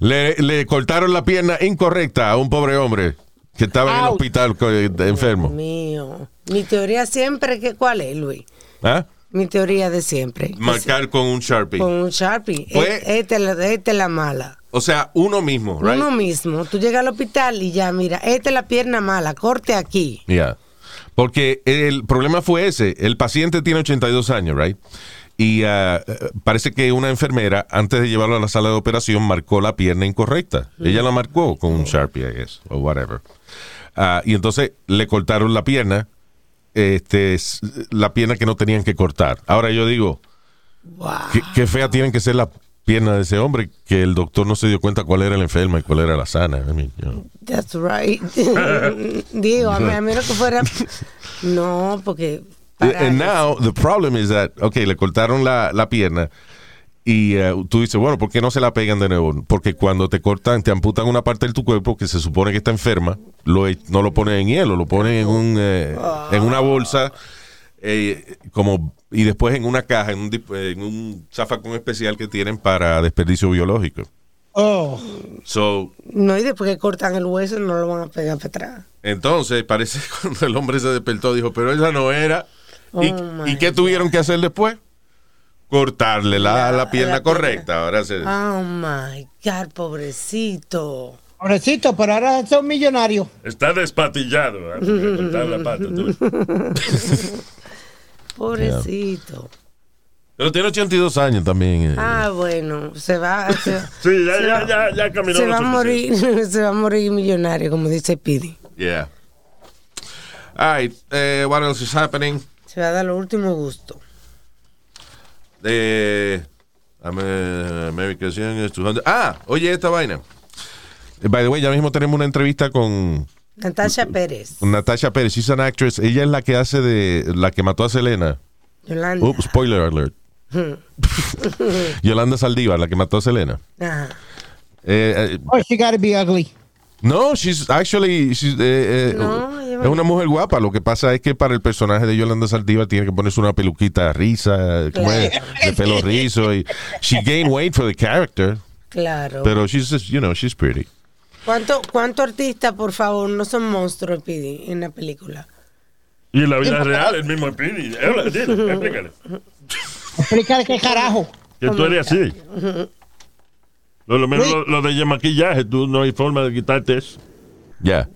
le, le cortaron la pierna incorrecta a un pobre hombre que estaba en el hospital co- eh, enfermo. Mío. Mi teoría siempre, que, ¿cuál es, Luis? ¿Ah? Mi teoría de siempre. Marcar con un Sharpie. Con un Sharpie. Pues- E- Esta es la, esta es la mala. O sea, uno mismo, right? Uno mismo. Tú llegas al hospital y ya, mira, esta es la pierna mala, corte aquí. Yeah. Porque el problema fue ese. El paciente tiene 82 años, right? Y eh, parece que una enfermera, antes de llevarlo a la sala de operación, marcó la pierna incorrecta. Ella la marcó con un Sharpie, I guess, o whatever. Ah, y entonces le cortaron la pierna, este, la pierna que no tenían que cortar. Ahora yo digo, ¿qué, qué fea tienen que ser las piernas de ese hombre que el doctor no se dio cuenta cuál era la enferma y cuál era la sana. I mean, you know. That's right. <laughs> Digo, a menos que fuera. <laughs> No, porque. Para- And now the problem is that, ok, le cortaron la, la pierna y eh, tú dices, bueno, ¿por qué no se la pegan de nuevo? Porque cuando te cortan, te amputan una parte de tu cuerpo que se supone que está enferma, lo, e- no lo ponen en hielo, lo ponen en, un, eh, en una bolsa eh, como y después en una caja, en un, dip- en un zafacón especial que tienen para desperdicio biológico. Oh. So, No, y después que cortan el hueso, no lo van a pegar para atrás. Entonces, parece que <laughs> cuando el hombre se despertó, dijo, pero esa no era. ¿Y, Oh, ¿y qué tuvieron que hacer después? Cortarle la, la pierna la correcta. Ahora se... Oh my God, pobrecito. Pobrecito, pero ahora es un millonario. Está despatillado. cortaron la pata. tú. <laughs> Pobrecito. Pero tiene 82 años también. eh. Ah, bueno, se va. Se, <laughs> Sí, ya, se ya, va- ya, ya caminó se va a morir, <laughs> se va a morir millonario, como dice Pidi. Yeah. All right. eh, what else is happening? Se va a dar lo último gusto. Eh, Youngest 200. Ah, oye esta vaina. By the way, ya mismo tenemos una entrevista con, Natasha Pérez, Natasha Pérez. She's an actress. Ella es la que hace de la que mató a Selena. Yolanda. Oops, spoiler alert. <laughs> Yolanda Saldívar, la que mató a Selena. Ajá. Eh, eh, Oh, she gotta be ugly. No, she's actually she's, eh, eh, No, va- es una mujer guapa. Lo que pasa es que para el personaje de Yolanda Saldívar tiene que ponerse una peluquita risa, ¿cómo es? de pelo rizo. Y she gained weight for the character, Claro. pero she's just, you know, she's pretty. ¿Cuánto, ¿Cuánto artistas, por favor, no son monstruos, Pidi, en la película? Y en la vida real, el mismo Pidi. Explícale. Explícale qué carajo. Que tú eres así. Lo, lo menos lo, lo de maquillaje, tú no hay forma de quitarte eso. Yeah.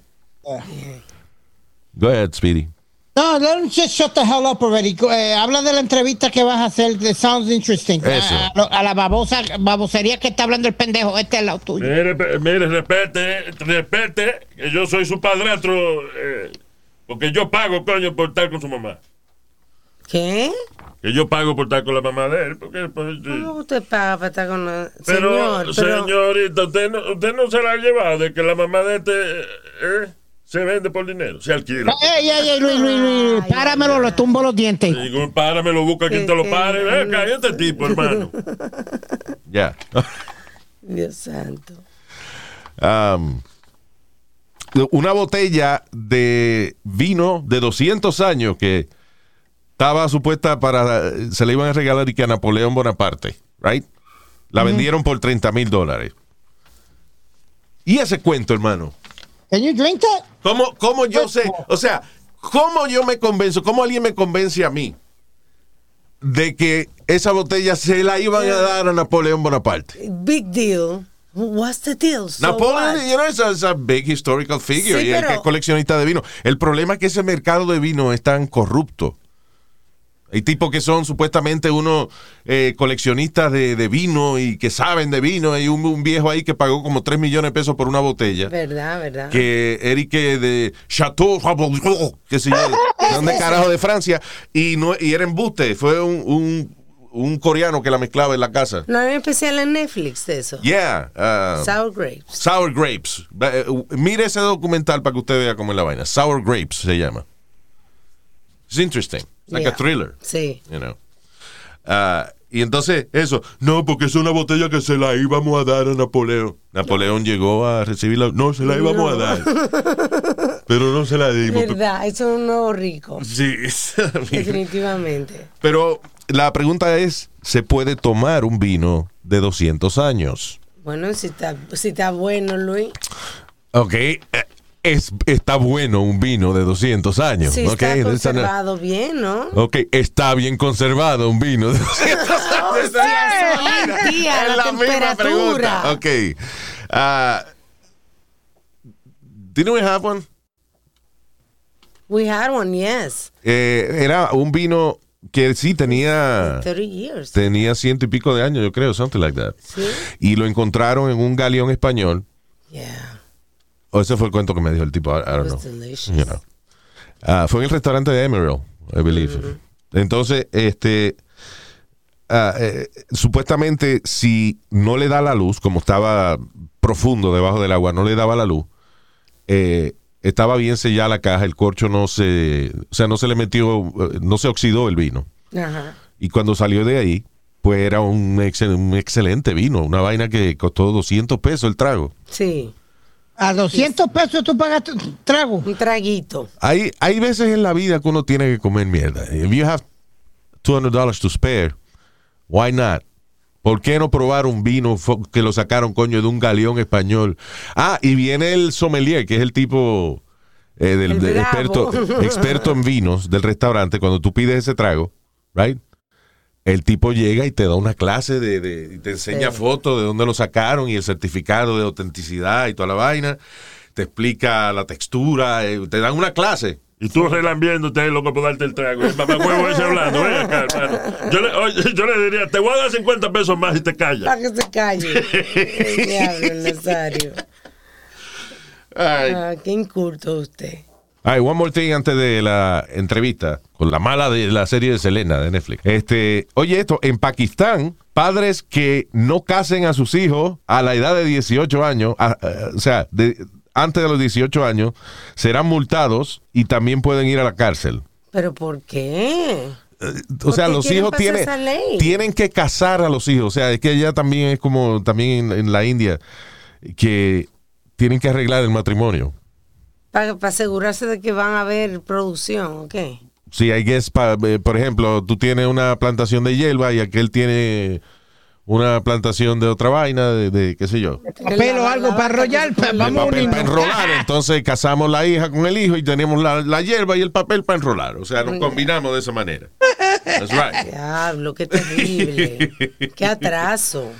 Go ahead, Speedy. No, him just shut the hell up already. Eh, habla de la entrevista que vas a hacer. That sounds interesting. Eso. A, a lo- a la babosa, babosería que está hablando el pendejo. Este es el lado tuyo. Mire, mire, respete, respete, que yo soy su padrastro, eh, porque yo pago, coño, por estar con su mamá. ¿Qué? Que yo pago por estar con la mamá de él, porque pues, sí. ¿Cómo usted paga para estar con la... Pero, Señor, pero... señorita, usted no, usted no se la ha llevado de que la mamá de este eh, se vende por dinero, se alquila. Ey, ey, ey, Luis, Luis, Luis, páramelo, le tumbo los dientes. Digo, párame, lo busca quien te lo pare. Ven acá, este tipo, hermano. <laughs> Yeah. Dios santo. Um, una botella de vino de 200 años que estaba supuesta para. Se le iban a regalar y que a Napoleón Bonaparte, right? La vendieron por 30 mil dólares. Y ese cuento, hermano. Can you drink that? ¿Cómo, ¿Cómo yo sé? O sea, ¿cómo yo me convenzo? ¿Cómo alguien me convence a mí de que esa botella se la iban a dar a Napoleón Bonaparte? Big deal. What's the deal? So Napoleon, what? you know, is a, is a big historical figure Sí, y el pero- que es coleccionista de vino. El problema es que ese mercado de vino es tan corrupto. Hay tipos que son supuestamente unos eh, coleccionistas de, de vino y que saben de vino. Hay un, un viejo ahí que pagó como 3 millones de pesos por una botella. Verdad, verdad. Que Eric eh, de Chateau, que se llama, ¿de dónde carajo de Francia? Y, no, y era embuste. Fue un, un, un coreano que la mezclaba en la casa. No hay un especial en Netflix de eso. Yeah. uh, Sour grapes. Sour Grapes. Eh, Mire ese documental para que usted vea cómo es la vaina. Sour Grapes se llama. It's interesting. It's like Yeah. a thriller, Sí. you know. Ah, y entonces, eso. No, porque es una botella que se la íbamos a dar a Napoleón. Napoleón llegó a recibirla. No, se la íbamos a dar. <laughs> Pero no se la dimos. Verdad, eso es un nuevo rico. Sí. Definitivamente. Pero la pregunta es, ¿se puede tomar un vino de 200 años? Bueno, si está, si está bueno, Luis. Ok, eh, es, está bueno un vino de 200 años. Si ok, está conservado bien, ¿no? Ok, está bien conservado un vino de 200 <laughs> años. O sea, eso tía, Es la, la misma pregunta. Ok. Ah, ¿Didn't we have one? We had one, yes. Eh, era un vino que sí tenía 30 years. tenía ciento y pico de años, yo creo, something like that. Sí. Y lo encontraron en un galeón español. Yeah. O ese fue el cuento que me dijo el tipo, I, I don't It know. was delicious. You know. Ah, fue en el restaurante de Emerald, I believe. Entonces, este, ah, eh, supuestamente, si no le da la luz, como estaba profundo debajo del agua, no le daba la luz, eh, estaba bien sellada la caja, el corcho no se, o sea, no se le metió, eh, no se oxidó el vino. Ajá. Y cuando salió de ahí, pues era un, excel- un excelente vino, una vaina que costó 200 pesos el trago. Sí. A 200 pesos tú pagaste un trago. Un traguito. Hay, hay veces en la vida que uno tiene que comer mierda. If you have $200 to spare, why not? ¿Por qué no probar un vino que lo sacaron, coño, de un galeón español? Ah, y viene el sommelier, que es el tipo eh, del, El experto, <laughs> experto en vinos del restaurante. Cuando tú pides ese trago, right? El tipo llega y te da una clase de, de- y te enseña Sí. fotos de dónde lo sacaron y el certificado de autenticidad y toda la vaina. Te explica la textura, eh, te dan una clase. Y tú relambiéndote ahí, loco, por darte el trago. El mamá huevo ese hablando. Ven acá, hermano. Yo le, oye, yo le diría, te voy a dar 50 pesos más y te callas. Para que se calle. <laughs> Diablo, Nazario. Ay. Ah, qué inculto usted. Ay, one more thing antes de la entrevista con la mala de la serie de Selena de Netflix. Este, oye esto, en Pakistán, padres que no casen a sus hijos a la edad de 18 años, a- a- o sea, de- antes de los 18 años, serán multados y también pueden ir a la cárcel. ¿Pero por qué? O sea, los hijos tienen, tienen que casar a los hijos. O sea, es que ya también es como también en, en la India que tienen que arreglar el matrimonio. Para, asegurarse de que van a haber producción, ¿ok? Sí, guess, pa- eh, por ejemplo, tú tienes una plantación de hierba y aquel tiene una plantación de otra vaina, de, de, qué sé yo, Papel o algo para enrollar. pa- de Vamos a papel para enrolar. Entonces casamos la hija con el hijo y tenemos la, la hierba y el papel para enrolar. O sea, nos combinamos de esa manera. That's right. <laughs> Diablo, qué terrible. <laughs> qué atraso.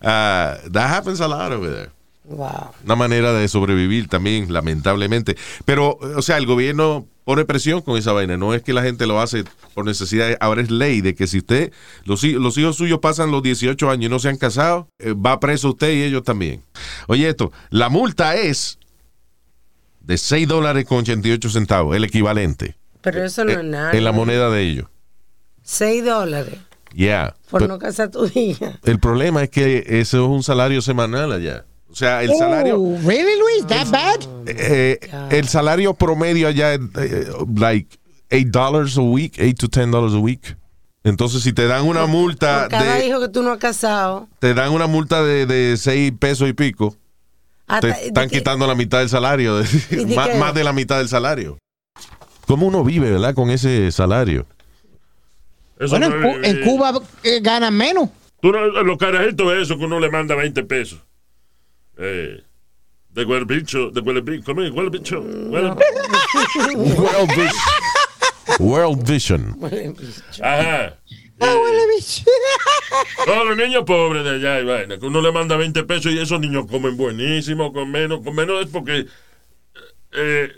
Ah, that happens a lot over there. Wow. Una manera de sobrevivir también, lamentablemente. Pero, o sea, el gobierno pone presión con esa vaina. No es que la gente lo hace por necesidad. Ahora es ley de que si usted, los, los hijos suyos pasan los 18 años y no se han casado, eh, va preso usted y ellos también. Oye, esto, la multa es de 6 dólares con 88 centavos, el equivalente. Pero eso no eh, es nada. En la moneda de ellos. 6 dólares Yeah. por Pero no casar tu hija. el problema es que eso es un salario semanal allá. O sea, el salario... Oh, really, Luis? That bad? Eh, el salario promedio allá es eh, like 8 dollars a week, 8 to 10 dollars a week. Entonces, si te dan una multa Por cada de hijo que tú no has casado. te dan una multa de, de 6 pesos y pico, hasta- te están de que- quitando la mitad del salario, <laughs> ¿Y de más, qué? más de la mitad del salario. ¿Cómo uno vive, verdad, con ese salario? Eso Bueno, en, no en Cuba eh, ganan menos. Tú no- los carajitos eso que uno le manda 20 pesos. Eh, de huelbicho, de huelbicho, ¿cómo es? Huelbicho. Huele- World Vision. World Vision. Ajá. Ah, huele bicho. <laughs> Todos los niños pobres de allá y vaina, que uno le manda 20 pesos y esos niños comen buenísimo, con menos, con menos es porque eh,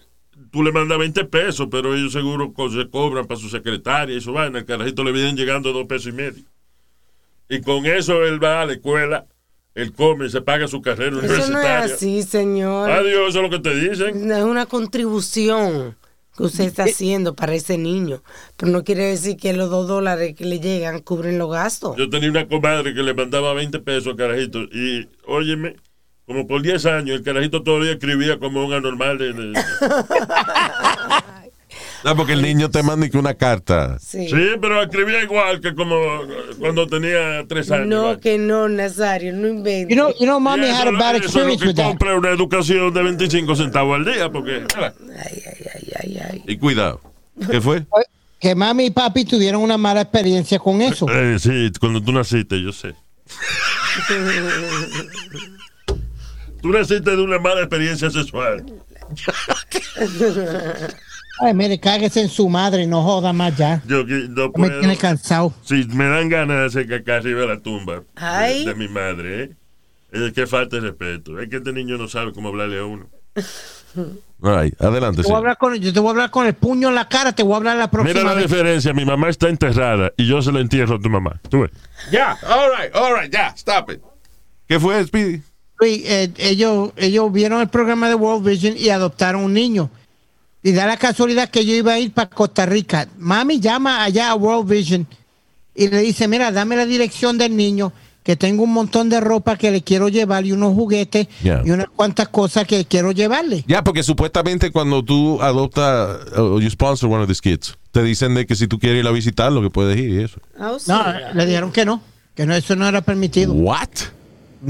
tú le mandas 20 pesos, pero ellos seguro co- se cobran para su secretaria y su vaina, el carajito le vienen llegando dos pesos y medio. Y con eso él va a la escuela, él come, se paga su carrera Eso no es universitaria. así, señor. Adiós, eso es lo que te dicen. Es una contribución que usted está haciendo para ese niño. Pero no quiere decir que los dos dólares que le llegan cubren los gastos. Yo tenía una comadre que le mandaba 20 pesos al carajito y, óyeme, como por 10 años, el carajito todavía escribía como un anormal. de- de- <laughs> No, porque el niño te manda y que una carta. Sí. Sí, pero escribía igual que como cuando tenía 3 años. No, ¿vale? que no, Nazario, no inventes. You know, you know, mommy had a bad experience with that. compra una educación de 25 centavos al día, porque... Ay, ay, ay, ay, ay. Y cuidado. ¿Qué fue? <laughs> Que mami y papi tuvieron una mala experiencia con eso. Eh, sí, cuando tú naciste, yo sé. <laughs> tú naciste de una mala experiencia sexual. <laughs> Ay, mire, cáguese en su madre, no joda más ya. Yo que no Me tiene cansado. Sí, me dan ganas de hacer caca arriba de la tumba de- Ay. De, mi madre, ¿eh? Es que falta de respeto. Es que este niño no sabe cómo hablarle a uno. Right, adelante. Te voy a sí. hablar con, yo te voy a hablar con el puño en la cara, te voy a hablar la próxima Mira la vez. diferencia. Mi mamá está enterrada y yo se la entierro a tu mamá. ¿Tú ves? Ya, all right, all right, ya, stop it. ¿Qué fue, Speedy? Eh, ellos, ellos vieron el programa de World Vision y adoptaron un niño. Y da la casualidad que yo iba a ir para Costa Rica. Mami llama allá a World Vision y le dice, mira, dame la dirección del niño, que tengo un montón de ropa que le quiero llevar y unos juguetes Yeah. y unas cuantas cosas que quiero llevarle. Ya, porque supuestamente cuando tú adoptas o you sponsor one of these kids, te dicen de que si tú quieres ir a visitarlo, que puedes ir y eso. Oh, No, le dijeron que no, que no, eso no era permitido. What?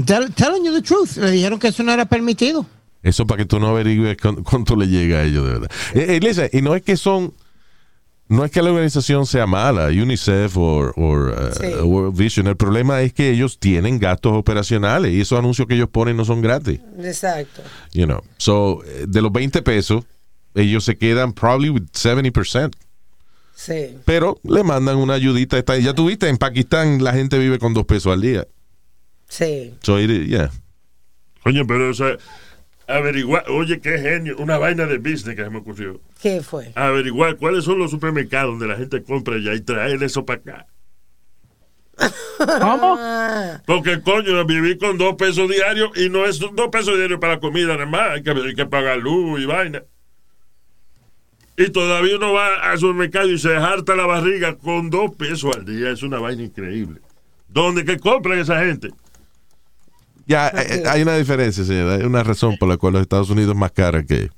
Tell- telling you the truth, le dijeron que eso no era permitido. Eso para que tú no averigües cu- cuánto le llega a ellos, de verdad. Eh, eh, listen, y no es que son, no es que la organización sea mala, UNICEF o Sí. World Vision. El problema es que ellos tienen gastos operacionales y esos anuncios que ellos ponen no son gratis. Exacto. You know, so de los 20 pesos, ellos se quedan probably with 70%. Sí. Pero le mandan una ayudita. Esta- Ya tuviste, en Pakistán la gente vive con dos pesos al día. Sí. So, it- yeah. Coño, pero o sea, averiguar, oye, qué genio, una vaina de business que se me ocurrió. ¿Qué fue? Averiguar cuáles son los supermercados donde la gente compra ya y traer eso para acá. <laughs> ¿Cómo? Porque, coño, vivir con dos pesos diarios y no es dos pesos diarios para la comida nada más. Hay que, hay que pagar luz y vaina. Y todavía uno va al supermercado y se harta la barriga con dos pesos al día. Es una vaina increíble. ¿Dónde que compran esa gente? Ya, eh, hay una diferencia, señora. Hay una razón por la cual los Estados Unidos es más cara que,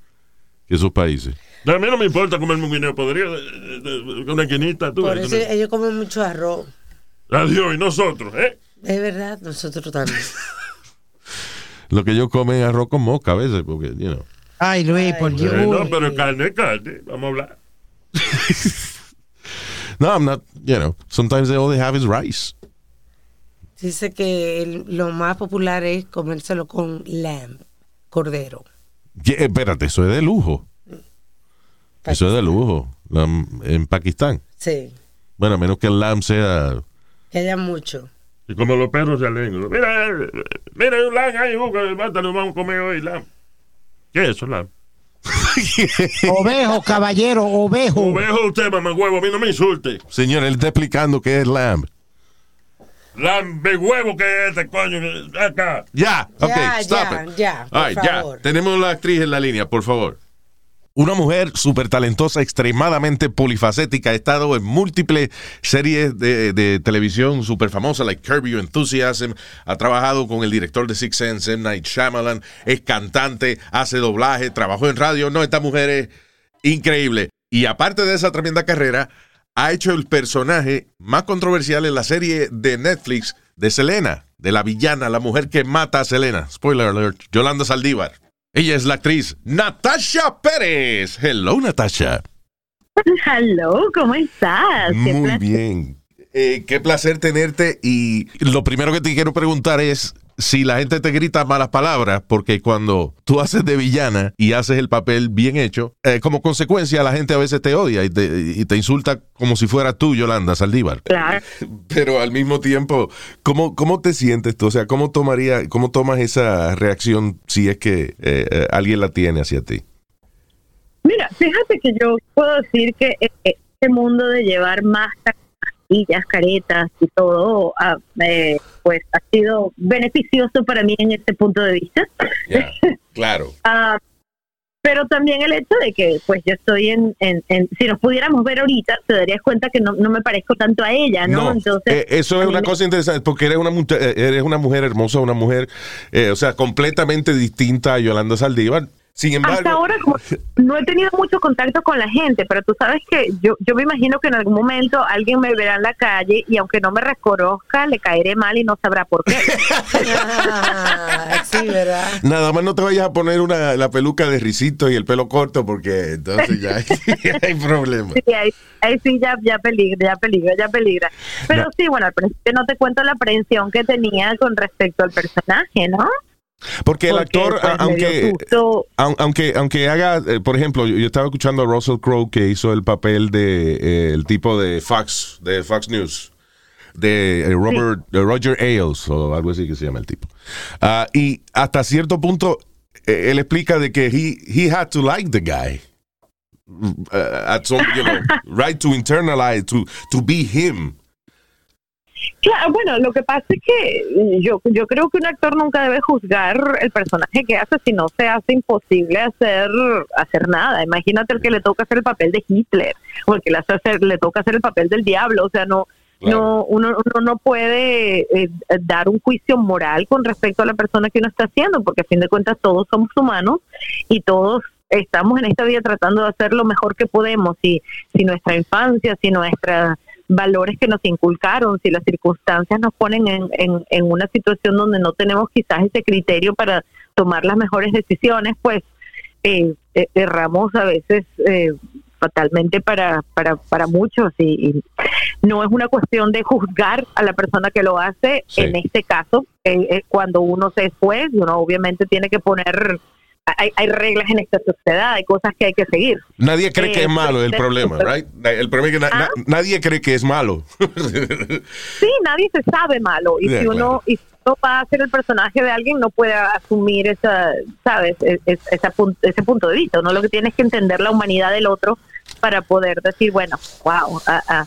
que esos países. A mí no me importa comerme un guineo podrido, eh, eh, una quinita, tú. por eso ellos comen mucho arroz. Adiós, y nosotros, ¿eh? Es verdad, nosotros también. <laughs> Lo que ellos comen es arroz con mosca a veces, porque, you know. Ay, Luis, por Dios. Eh, no, pero carne es carne. Vamos a hablar. <laughs> No, I'm not, you know. Sometimes all they have is rice. Dice que el- lo más popular es comérselo con lamb, cordero. Yeah, espérate, eso es de lujo. Eso es de lujo. En Pakistán. Sí, Bueno, a menos que el lamb sea. que haya mucho. Y como los perros se alegran. Mira, eh, mira, hay un lam ahí, busca, mátalo, vamos a comer hoy lam. ¿Qué es eso, lam? <laughs> Ovejo, caballero, ovejo. Ovejo usted, mamá huevo, a mí no me insulte. Señor, él está explicando qué es lamb. Lambe huevo que es este coño. Acá. Ya, ok, Ya, stop ya, it. ya, por All right, ya. favor. Tenemos la actriz en la línea, por favor. Una mujer súper talentosa, extremadamente polifacética, ha estado en múltiples series de, de televisión súper famosas, like Curb Your Enthusiasm, ha trabajado con el director de Six Sense, M. Night Shyamalan, es cantante, hace doblaje, trabajó en radio. No, esta mujer es increíble. Y aparte de esa tremenda carrera, ha hecho el personaje más controversial en la serie de Netflix de Selena, de la villana, la mujer que mata a Selena. Spoiler alert, Yolanda Saldívar. Ella es la actriz Natasha Pérez. Hello, Natasha. Hello, ¿cómo estás? Muy bien. Eh, qué placer tenerte. Y lo primero que te quiero preguntar es si la gente te grita malas palabras, porque cuando tú <laughs> haces de villana y haces el papel bien hecho, eh, como consecuencia la gente a veces te odia y te, y te insulta como si fuera tú, Yolanda Saldívar. Claro. <laughs> Pero al mismo tiempo, ¿cómo, cómo te sientes tú? O sea, ¿cómo, tomaría, cómo tomas esa reacción si es que eh, eh, alguien la tiene hacia ti? Mira, fíjate que yo puedo decir que eh, este mundo de llevar máscaras, mascarillas, caretas y todo, ah, eh, pues ha sido beneficioso para mí en este punto de vista. <laughs> claro. Ah, pero también el hecho de que, pues yo estoy en, en, en- si nos pudiéramos ver ahorita, te darías cuenta que no, no me parezco tanto a ella, ¿no? No, Entonces, eh, eso es una me- cosa interesante porque eres una, eh, eres una mujer hermosa, una mujer, eh, o sea, completamente distinta a Yolanda Saldívar. Sin embargo, Hasta ahora como no he tenido mucho contacto con la gente, pero tú sabes que yo, yo me imagino que en algún momento alguien me verá en la calle y aunque no me reconozca, le caeré mal y no sabrá por qué. Ah, <laughs> sí, ¿verdad? nada más no te vayas a poner una, la peluca de risito y el pelo corto porque entonces ya hay, <laughs> hay problemas. Sí, ahí, ahí sí ya, ya peligra, ya peligra, ya peligra. Pero No. sí, bueno, al principio no te cuento la aprehensión que tenía con respecto al personaje, ¿no? Porque el actor, pues, aunque, aunque, aunque haga, eh, por ejemplo, yo, estaba escuchando a Russell Crowe que hizo el papel de eh, el tipo de Fox, de Fox News, de eh, Robert, de Roger Ailes o algo así que se llama el tipo. Ah, y hasta cierto punto él explica de que he, he had to like the guy. Uh, at some, you know, <laughs> right to internalize, to, to be him. Claro, bueno, lo que pasa es que yo, yo creo que un actor nunca debe juzgar el personaje que hace si no se hace imposible hacer hacer nada. Imagínate el que le toca hacer el papel de Hitler o el que le, hace hacer, le toca hacer el papel del diablo. O sea, no, no uno, uno no puede eh, dar un juicio moral con respecto a la persona que uno está haciendo, porque a fin de cuentas todos somos humanos y todos estamos en esta vida tratando de hacer lo mejor que podemos. Y si nuestra infancia, si nuestras valores que nos inculcaron, si las circunstancias nos ponen en, en, en una situación donde no tenemos quizás ese criterio para tomar las mejores decisiones, pues eh, eh, erramos a veces eh, fatalmente para, para, para muchos y, y no es una cuestión de juzgar a la persona que lo hace, Sí. en este caso, eh, eh, cuando uno se fue, uno obviamente tiene que poner, hay, hay reglas en esta sociedad, hay cosas que hay que seguir. Nadie cree que Eh, es malo el problema, right? El problema es que na- Ah. na- nadie cree que es malo. <laughs> Sí, nadie se sabe malo y si uno acuerdo. y si uno va a ser el personaje de alguien no puede asumir esa, sabes, E- es- esa pun- ese punto de vista. Uno lo que tiene es que entender la humanidad del otro para poder decir, bueno, wow, a- a-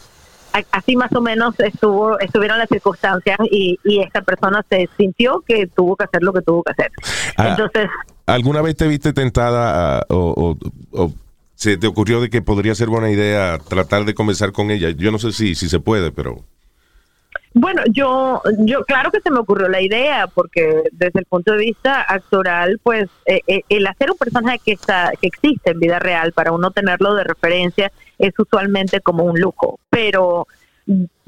a- así más o menos estuvo estuvieron las circunstancias y, y esta persona se sintió que tuvo que hacer lo que tuvo que hacer. Ah. Entonces, ¿Alguna vez te viste tentada a- o, o- o se te ocurrió de que podría ser buena idea tratar de conversar con ella? Yo no sé si, si se puede, pero... Bueno, yo, yo claro que se me ocurrió la idea, porque desde el punto de vista actoral, pues eh, eh, el hacer un personaje que está, que existe en vida real para uno tenerlo de referencia es usualmente como un lujo, pero,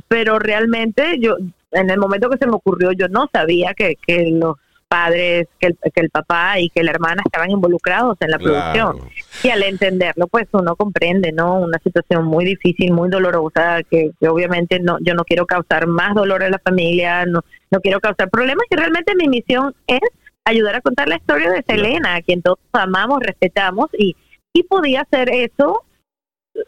pero realmente yo, en el momento que se me ocurrió, yo no sabía que, que los padres, que el, que el papá y que la hermana estaban involucrados en la Claro. producción. Y al entenderlo, pues uno comprende, ¿no? Una situación muy difícil, muy dolorosa, que, que obviamente no, yo no quiero causar más dolor a la familia, no, no quiero causar problemas, y realmente mi misión es ayudar a contar la historia de Selena, a quien todos amamos, respetamos, y, y podía hacer eso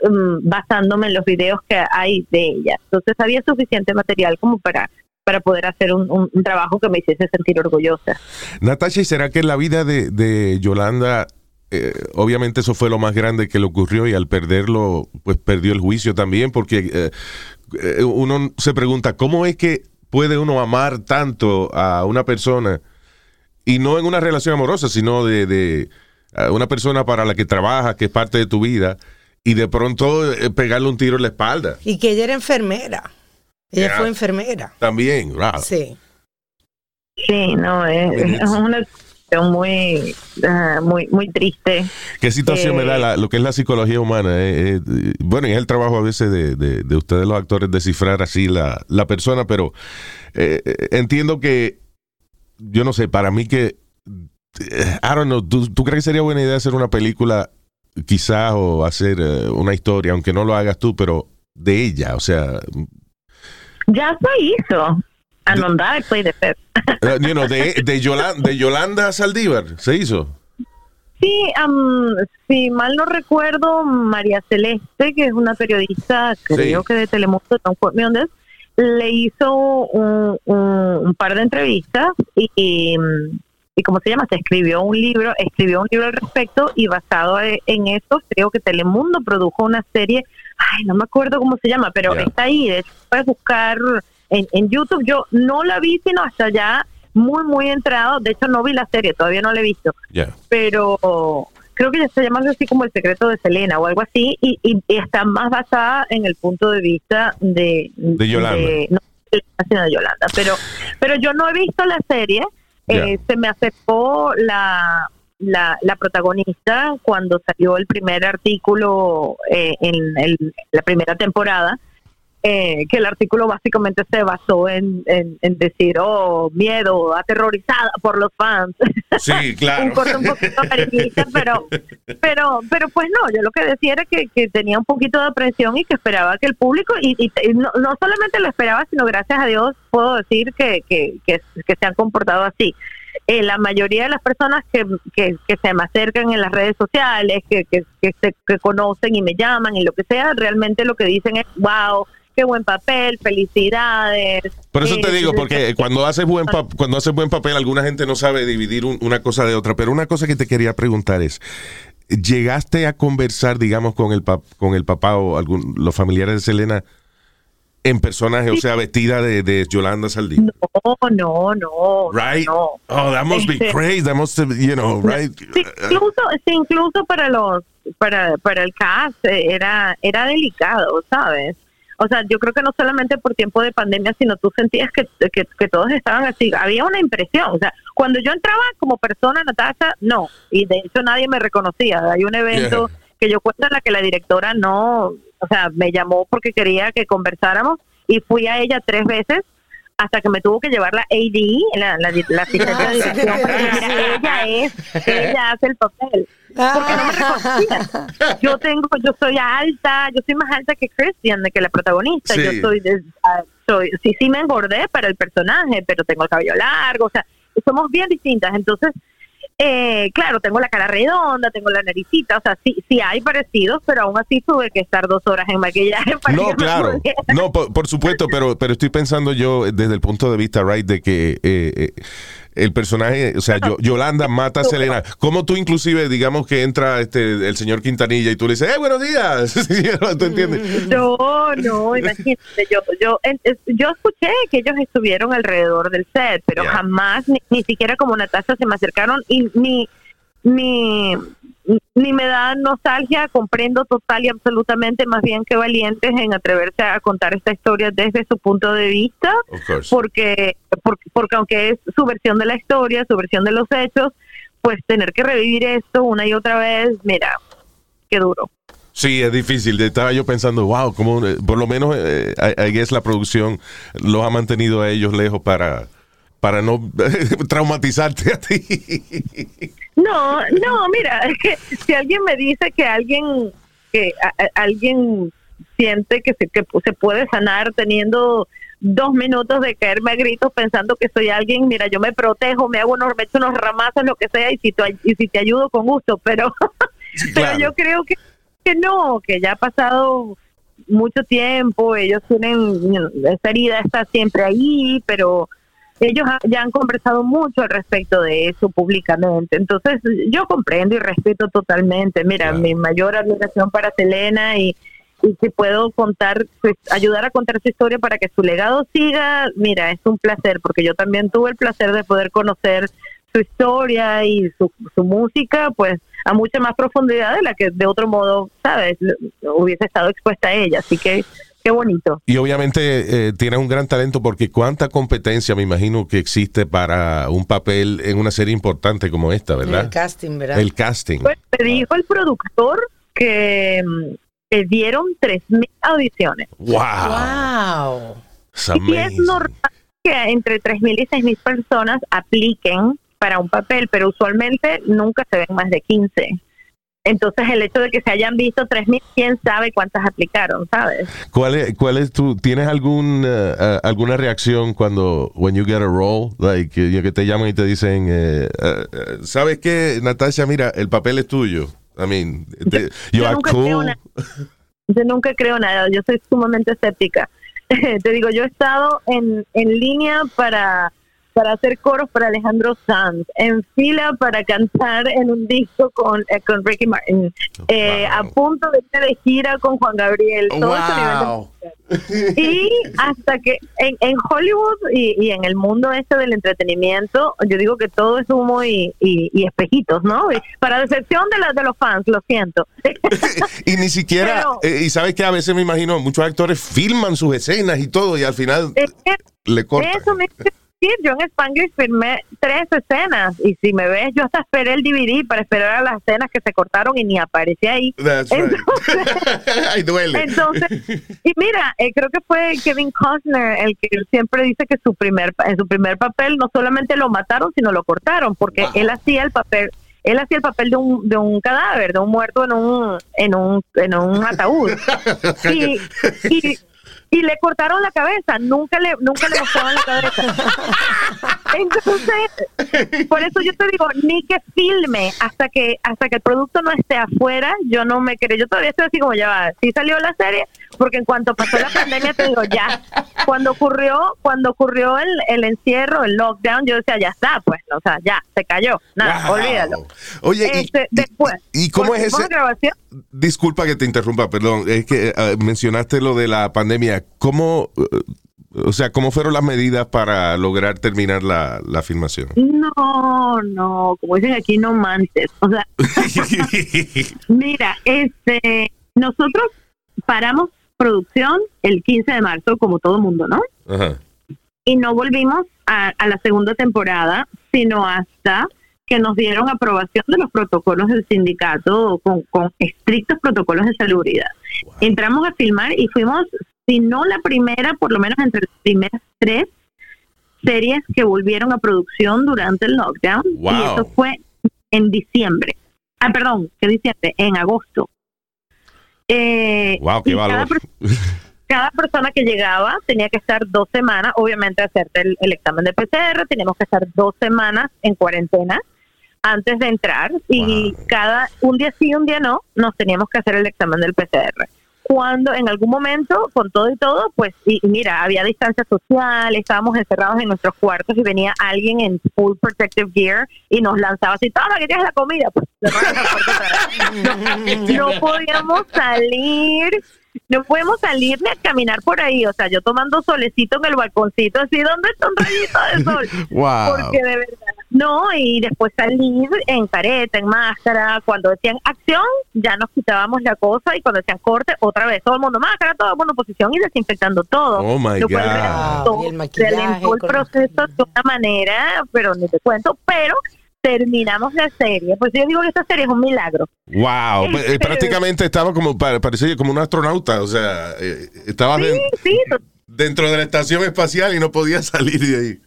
mm, basándome en los videos que hay de ella. Entonces había suficiente material como para para poder hacer un, un- un trabajo que me hiciese sentir orgullosa. Natasha, ¿y será que en la vida de, de Yolanda, eh, obviamente eso fue lo más grande que le ocurrió y al perderlo, pues perdió el juicio también? Porque eh, eh, uno se pregunta, ¿cómo es que puede uno amar tanto a una persona y no en una relación amorosa, sino de, de, una persona para la que trabajas, que es parte de tu vida, y de pronto eh, pegarle un tiro en la espalda? Y que ella era enfermera. Ella fue enfermera. También, wow. Sí. Sí, no, es, es una situación muy, ah, muy, muy triste. ¿Qué situación Eh, me da la- lo que es la psicología humana? eh, eh, bueno, y es el trabajo a veces de, de- de ustedes los actores descifrar así la, la persona, pero eh, eh, entiendo que, yo no sé, para mí que, I don't know, ¿tú, tú crees que sería buena idea hacer una película quizás o hacer una historia, aunque no lo hagas tú, pero de ella? O sea, Ya se hizo. Play <laughs> the you know, de, de, Yolanda, de Yolanda Saldívar, ¿se hizo? Sí, am, si mal no recuerdo, María Celeste, que es una periodista, creo que de Telemundo, quote me on le hizo un, un- un par de entrevistas y, y, y ¿cómo se llama? Se escribió un libro, escribió un libro al respecto y basado e- en eso, creo que Telemundo produjo una serie, ay, no me acuerdo cómo se llama, pero está ahí, de hecho puedes buscar en, en YouTube, yo no la vi sino hasta ya muy, muy entrado, de hecho no vi la serie, todavía no la he visto. Pero creo que ya se llama así como el secreto de Selena o algo así y, y- y está más basada en el punto de vista de De Yolanda. no, sino de Yolanda. Pero pero yo no he visto la serie eh, se me acercó la, la la protagonista cuando salió el primer artículo eh, en el- la primera temporada eh, que el artículo básicamente se basó en, en, en decir, oh, miedo, aterrorizada por los fans. Sí, <laughs> claro. un corte un poquito amarillista, pero, pero, pero pues no, yo lo que decía era que, que tenía un poquito de presión y que esperaba que el público, y, y- y no, no solamente lo esperaba, sino gracias a Dios puedo decir que, que, que, que se han comportado así. Eh, la mayoría de las personas que, que, que se me acercan en las redes sociales, que, que, que, se, que conocen y me llaman y lo que sea, realmente lo que dicen es, wow, qué buen papel, felicidades. Por eso te Eh, digo, porque cuando haces buen pa- cuando haces buen papel, alguna gente no sabe dividir un- una cosa de otra. Pero una cosa que te quería preguntar es, ¿llegaste a conversar, digamos, con el pap- con el papá o algún, los familiares de Selena en personaje, o sea, vestida de, de Yolanda Saldívar? No, no, no. Right? No. Oh, that must be Este- crazy. That must, have- you know, right? Sí, incluso, sí, incluso para los, para, para el cast eh, era, era delicado, ¿sabes? O sea, yo creo que no solamente por tiempo de pandemia, sino tú sentías que, que, que todos estaban así. Había una impresión. O sea, cuando yo entraba como persona, Natasha, no. Y de hecho nadie me reconocía. Hay un evento Yeah. que yo cuento en la que la directora no, o sea, me llamó porque quería que conversáramos y fui a ella tres veces hasta que me tuvo que llevar la AD, la, la, la asistente de <laughs> dirección, para que mira, ella es, ella hace el papel. Porque no me reconocía. Yo tengo, yo soy alta, yo soy más alta que Christian, que la protagonista. Sí. Yo soy, de- ah, soy, sí, sí me engordé para el personaje, pero tengo el cabello largo, o sea, somos bien distintas. Entonces, eh, claro, tengo la cara redonda, tengo la naricita, o sea, sí, sí hay parecidos, pero aún así tuve que estar dos horas en maquillaje <laughs> para que No, me claro. No, por, por supuesto, pero, pero estoy pensando yo desde el punto de vista, right, de que eh, eh, el personaje, o sea, yo- <laughs> Yolanda mata a Selena. ¿Cómo tú inclusive, digamos que entra este el señor Quintanilla y tú le dices, ¡eh, buenos días! <laughs> ¿Tú entiendes? No, no, imagínate, yo, yo, yo escuché que ellos estuvieron alrededor del set, pero Yeah. jamás, ni, ni siquiera como Natasha se me acercaron y ni, ni, ni me da nostalgia, comprendo total y absolutamente, más bien que valientes en atreverse a contar esta historia desde su punto de vista, porque, porque, porque aunque es su versión de la historia, su versión de los hechos, pues tener que revivir esto una y otra vez, mira, qué duro. Sí, es difícil. Estaba yo pensando, wow, como por lo menos eh, I, I guess la producción los ha mantenido a ellos lejos para, para no <laughs> traumatizarte a ti. No, no, mira, es que si alguien me dice que alguien que a- a- alguien siente que se, que se puede sanar teniendo dos minutos de caerme a gritos pensando que soy alguien, mira, yo me protejo, me hago unos, me echo unos ramazos, lo que sea, y si, te- y si te ayudo con gusto, pero, <laughs> pero yo creo que, que no, que ya ha pasado mucho tiempo, ellos tienen, esta herida está siempre ahí, pero ellos ya han conversado mucho al respecto de eso públicamente. Entonces, yo comprendo y respeto totalmente. Mira, mi mayor admiración para Selena y, y si puedo contar, pues, ayudar a contar su historia para que su legado siga, mira, es un placer, porque yo también tuve el placer de poder conocer su historia y su, su música, pues a mucha más profundidad de la que de otro modo, ¿sabes? Hubiese estado expuesta a ella. Así que, qué bonito. Y obviamente eh, tienes un gran talento porque cuánta competencia me imagino que existe para un papel en una serie importante como esta, ¿verdad? El casting, ¿verdad? El casting. Pues me dijo el productor que, que dieron 3.000 audiciones. Wow. Wow. Y es normal que entre 3.000 y 6.000 personas apliquen para un papel, pero usualmente nunca se ven más de 15. Entonces el hecho de que se hayan visto 3.000, quién sabe cuántas aplicaron, ¿sabes? ¿Cuál es, cuál es tu, tienes algún, eh, eh, alguna reacción cuando, when you get a role, like, que, que te llaman y te dicen, eh, eh, eh, ¿sabes qué, Natasha? Mira, el papel es tuyo. I mean, te- yo nunca creo cool. nada. Yo nunca creo nada, yo soy sumamente escéptica. <laughs> Te digo, yo he estado en, en línea para, para hacer coros para Alejandro Sanz, en fila para cantar en un disco con, eh, con Ricky Martin, eh, a punto de irme de gira con Juan Gabriel. Todo ese nivel de Wow. <laughs> y hasta que en, en Hollywood y, y en el mundo este del entretenimiento, yo digo que todo es humo y, y- y espejitos, ¿no? Y para decepción de, la, de los fans, lo siento. <laughs> Y ni siquiera, Pero- eh, y sabes que a veces me imagino, muchos actores filman sus escenas y todo, y al final Es que le cortan. Eso me <laughs> decir, yo en Spanglish firmé tres escenas y si me ves, yo hasta esperé el DVD para esperar a las escenas que se cortaron y ni aparece ahí. That's right. Ay, <laughs> duele. Entonces, y mira, eh, creo que fue Kevin Costner el que siempre dice que su primer en su primer papel no solamente lo mataron, sino lo cortaron, porque él hacía el papel él hacía el papel de un, de un cadáver, de un muerto en un en un en un ataúd. <laughs> Y, y, y le cortaron la cabeza, nunca le nunca le mostraban la cabeza. <laughs> Entonces, por eso yo te digo, ni que filme hasta que hasta que el producto no esté afuera, yo no me creo, yo todavía estoy así como ya va, sí salió la serie, porque en cuanto pasó la pandemia te digo, ya, cuando ocurrió, cuando ocurrió el, el encierro, el lockdown, yo decía, ya está, pues, o sea, ya, se cayó, nada, Wow. olvídalo. Oye, y- Este, y- después, ¿y cómo es ese- grabación. Disculpa que te interrumpa, perdón. Es que eh, mencionaste lo de la pandemia. ¿Cómo, eh, o sea, cómo fueron las medidas para lograr terminar la, la filmación? No, no, como dicen aquí, no manches. O sea, <laughs> mira, este, nosotros paramos producción el 15 de marzo, como todo mundo, ¿no? Ajá. Y no volvimos a, a la segunda temporada, sino hasta que nos dieron aprobación de los protocolos del sindicato con, con estrictos protocolos de salubridad. Entramos a filmar y fuimos, si no la primera, por lo menos entre las primeras tres series que volvieron a producción durante el lockdown. Wow. Y eso fue en diciembre. Ah, perdón, ¿qué diciembre? En agosto. Eh, Wow, qué cada valor. per- cada persona que llegaba tenía que estar dos semanas, obviamente hacerte el, el examen de PCR, teníamos que estar dos semanas en cuarentena antes de entrar y cada un día sí, un día no, nos teníamos que hacer el examen del PCR. Cuando en algún momento, con todo y todo, pues, y, y mira, había distancia social, estábamos encerrados en nuestros cuartos y venía alguien en full protective gear y nos lanzaba así, toma, que tienes la comida. Pues, <laughs> <laughs> no podíamos salir, no podemos salir ni a caminar por ahí. O sea, yo tomando solecito en el balconcito, así, ¿dónde está un rayito de sol? <laughs> Wow. Porque de verdad, no, y después salir en careta, en máscara, cuando decían acción, ya nos quitábamos la cosa, y cuando decían corte, otra vez, todo el mundo máscara, todo el mundo posición y desinfectando todo. Oh, my Lo cual God. Y el maquillaje, realentó el proceso de una manera, pero ni te cuento, pero terminamos la serie, pues yo digo que esta serie es un milagro. Wow. Pues, eh, Este- prácticamente estaba como, pa- parecía como un astronauta. O sea, eh, estaba sí, dentro de la estación espacial y no podía salir de ahí.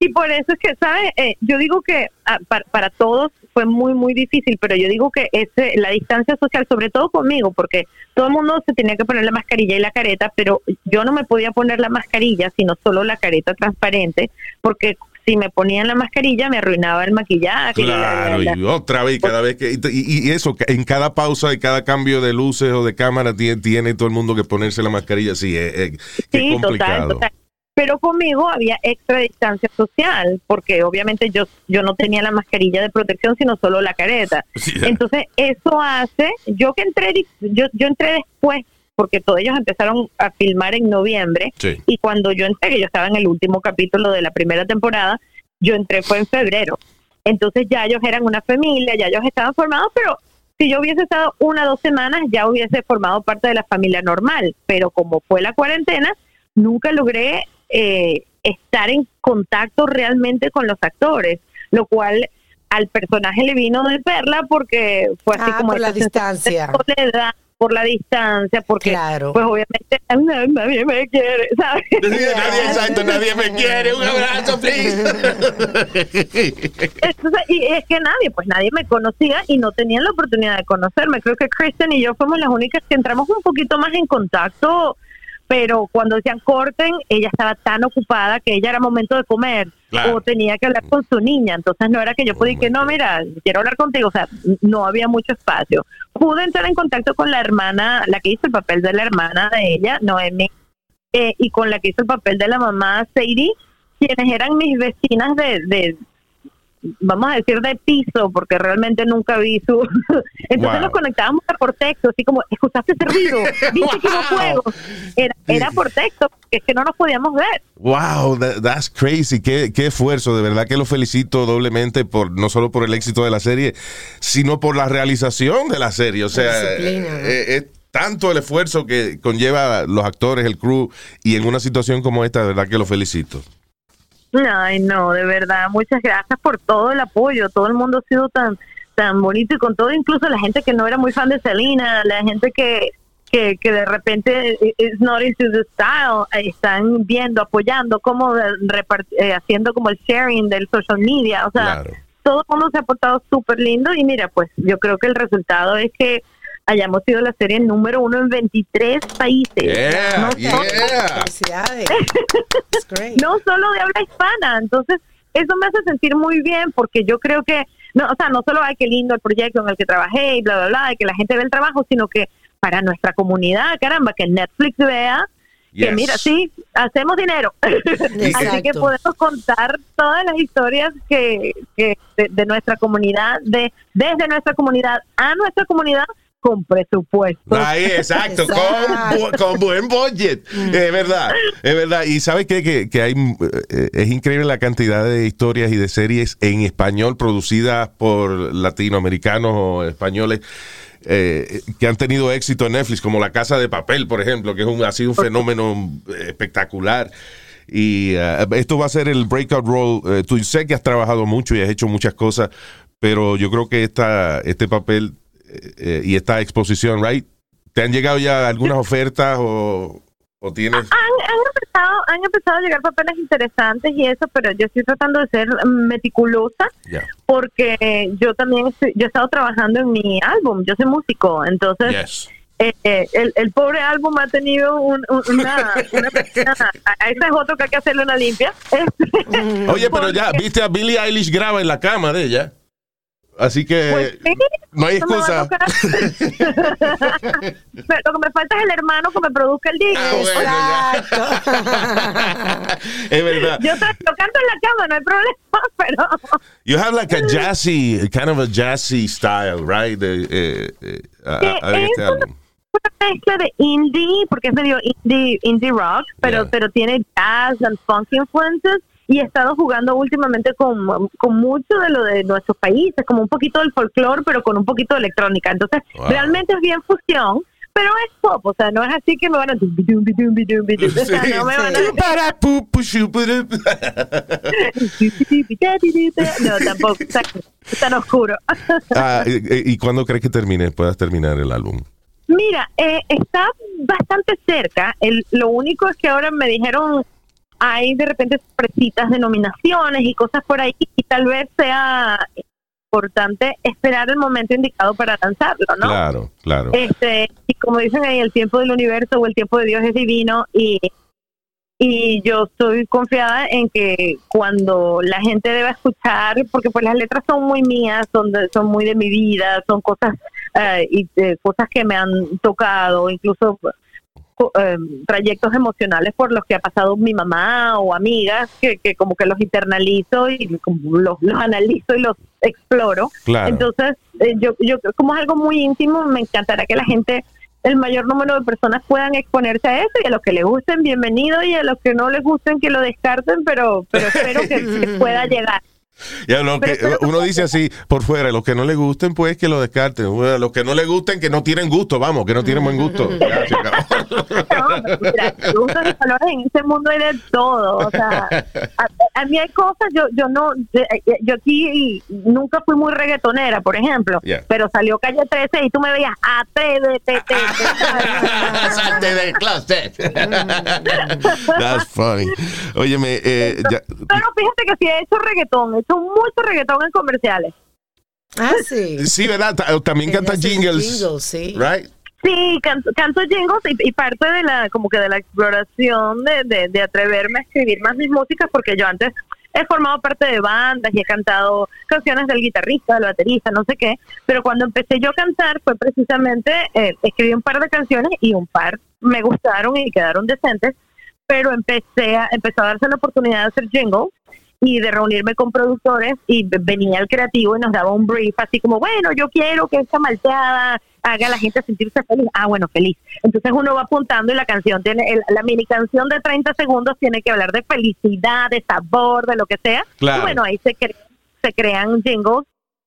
Y por eso es que, ¿sabes? Eh, yo digo que ah, para, para todos fue muy, muy difícil, pero yo digo que ese, la distancia social, sobre todo conmigo, porque todo el mundo se tenía que poner la mascarilla y la careta, pero yo no me podía poner la mascarilla, sino solo la careta transparente, porque si me ponían la mascarilla me arruinaba el maquillaje. y la- Claro, la- y otra vez, cada vez que. Y, y eso, en cada pausa y cada cambio de luces o de cámara tiene, tiene todo el mundo que ponerse la mascarilla. Sí, es, es- qué Sí, total, complicado. total. Pero conmigo había extra distancia social, porque obviamente yo, yo no tenía la mascarilla de protección, sino solo la careta. Sí. Entonces, eso hace, yo que entré, yo, yo entré después, porque todos ellos empezaron a filmar en noviembre, Sí. y cuando yo entré, que yo estaba en el último capítulo de la primera temporada, yo entré fue en febrero. Entonces ya ellos eran una familia, ya ellos estaban formados, pero si yo hubiese estado una o dos semanas, ya hubiese formado parte de la familia normal. Pero como fue la cuarentena, nunca logré eh, estar en contacto realmente con los actores, lo cual al personaje le vino de perla porque fue así Ah, como por la de distancia. soledad, por la distancia, porque Claro. pues obviamente nadie me quiere, ¿sabes? <laughs> Nadie, exacto, nadie me quiere. Un abrazo, please. Entonces, y es que nadie, pues nadie me conocía y no tenían la oportunidad de conocerme. Creo que Kristen y yo fuimos las únicas que entramos un poquito más en contacto, pero cuando decían corten, ella estaba tan ocupada que ella era momento de comer Claro. o tenía que hablar con su niña. Entonces no era que yo podía que no, mira, quiero hablar contigo. O sea, no había mucho espacio. Pude entrar en contacto con la hermana, la que hizo el papel de la hermana de ella, Noemi, eh, y con la que hizo el papel de la mamá, Sadie, quienes eran mis vecinas de, de vamos a decir de piso, porque realmente nunca vi su... <laughs> Entonces Wow. nos conectábamos por texto, así como, ¿escuchaste ese ruido? ¿Viste que fuego? Era, era por texto, porque es que no nos podíamos ver. Wow, that- that's crazy. Qué, qué esfuerzo. De verdad que lo felicito doblemente por no solo por el éxito de la serie, sino por la realización de la serie. O sea, ¿no? eh, es tanto el esfuerzo que conlleva los actores, el crew, y en una situación como esta, de verdad que lo felicito. Ay, no, de verdad, muchas gracias por todo el apoyo. Todo el mundo ha sido tan tan bonito y con todo, incluso la gente que no era muy fan de Selena, la gente que que, que de repente is not into the style, están viendo, apoyando, como eh, haciendo como el sharing del social media, o sea, Claro. todo el mundo se ha portado súper lindo y mira, pues yo creo que el resultado es que hayamos sido la serie número uno en 23 países. Yeah, no, yeah. Great. <laughs> no solo de habla hispana. Entonces, eso me hace sentir muy bien porque yo creo que, no, o sea, no solo hay que lindo el proyecto en el que trabajé y bla, bla, bla, de que la gente ve el trabajo, sino que para nuestra comunidad, caramba, que Netflix vea que Yes. mira, sí, hacemos dinero. <laughs> Así que podemos contar todas las historias que, que de, de nuestra comunidad, de desde nuestra comunidad a nuestra comunidad con presupuesto. Ahí, exacto, con, Exacto. con buen budget. Es verdad, es verdad. Y sabes qué? que, que hay, eh, es increíble la cantidad de historias y de series en español producidas por latinoamericanos o españoles. eh, que han tenido éxito en Netflix, como La Casa de Papel, por ejemplo, que es un, ha sido un fenómeno eh, espectacular. Y eh, esto va a ser el breakout role. Eh, tú sé que has trabajado mucho y has hecho muchas cosas, pero yo creo que esta, este papel eh, y esta exposición, right? ¿Te han llegado ya algunas ofertas o, o tienes? Han, han empezado, han empezado a llegar papeles interesantes y eso, pero yo estoy tratando de ser meticulosa porque yo también estoy- yo he estado trabajando en mi álbum, yo soy músico, entonces Yes. eh, eh, el, el pobre álbum ha tenido un- un- una, a ese es otro que hay que hacerle una limpia. Oye, pero ya, viste a Billie Eilish graba en la cama de ella. Así que Pues sí, no hay excusa. <laughs> Pero lo que me falta es el hermano que me produzca el disco. Ah, bueno, Exacto. <laughs> es verdad. Yo, yo canto en la cama, no hay problema, <laughs> pero You have like a jazzy, kind of a jazzy style, right? De, eh, eh, a- a- este álbum. una mezcla de indie, porque es medio indie, indie rock, pero, Yeah. pero tiene jazz and funk influences. Y he estado jugando últimamente con, con mucho de lo de nuestros países, como un poquito del folclore, pero con un poquito de electrónica. Entonces, Wow. realmente es bien fusión, pero es pop, o sea, no es así que me van a... <laughs> O sea, no me van a... No, tampoco, está, es tan oscuro. <laughs> Ah, ¿Y, y cuándo crees que termine, puedas terminar el álbum? Mira, eh, está bastante cerca. El, lo único es que ahora me dijeron hay de repente sorpresitas de nominaciones y cosas por ahí y tal vez sea importante esperar el momento indicado para lanzarlo, ¿no? Claro, claro. Este, y como dicen ahí, el tiempo del universo o el tiempo de Dios es divino y, y yo estoy confiada en que cuando la gente deba escuchar, porque pues las letras son muy mías, son, de- son muy de mi vida, son cosas eh, y eh, cosas que me han tocado, incluso eh, trayectos emocionales por los que ha pasado mi mamá o amigas que, que como que los internalizo y como los, los analizo y los exploro. Claro. Entonces, eh, yo, yo como es algo muy íntimo, me encantará que la gente, el mayor número de personas puedan exponerse a eso y a los que les gusten, bienvenido y a los que no les gusten, que lo descarten, pero, pero espero que, que <laughs> pueda llegar. Ya, lo que, uno dice así por fuera, los que no le gusten, pues que lo descarten. Bueno, Los que no le gusten, que no tienen gusto, vamos, que no tienen buen gusto. Acabó. No, pero mira, gustos y colores en este mundo hay de todo. O sea, a, a mí hay cosas, yo yo no, de- yo aquí nunca fui muy reggaetonera, por ejemplo, Yeah. pero salió Calle 13 y tú me veías, atrévete, te, Salte del closet. That's funny. Óyeme, eh, ya- Pero fíjate que sí he hecho reggaetón, hecho mucho reggaetón en comerciales. Ah, sí. sí, ¿verdad? Ta- También Ella canta jingles. jingles, sí. Right? Sí, canto, canto jingles y, y parte de la como que de la exploración de, de, de atreverme a escribir más mis músicas porque yo antes he formado parte de bandas y he cantado canciones del guitarrista, del baterista, no sé qué, pero cuando empecé yo a cantar fue precisamente, eh, escribí un par de canciones y un par me gustaron y quedaron decentes, pero empecé a, empezó a darse la oportunidad de hacer jingles y de reunirme con productores y venía el creativo y nos daba un brief así como, bueno, yo quiero que esta malteada haga a la gente sentirse feliz. Ah, bueno, feliz. Entonces uno va apuntando y la canción tiene, el- la mini canción de 30 segundos tiene que hablar de felicidad, de sabor, de lo que sea. Claro. Y bueno, ahí se, cre- se crean jingles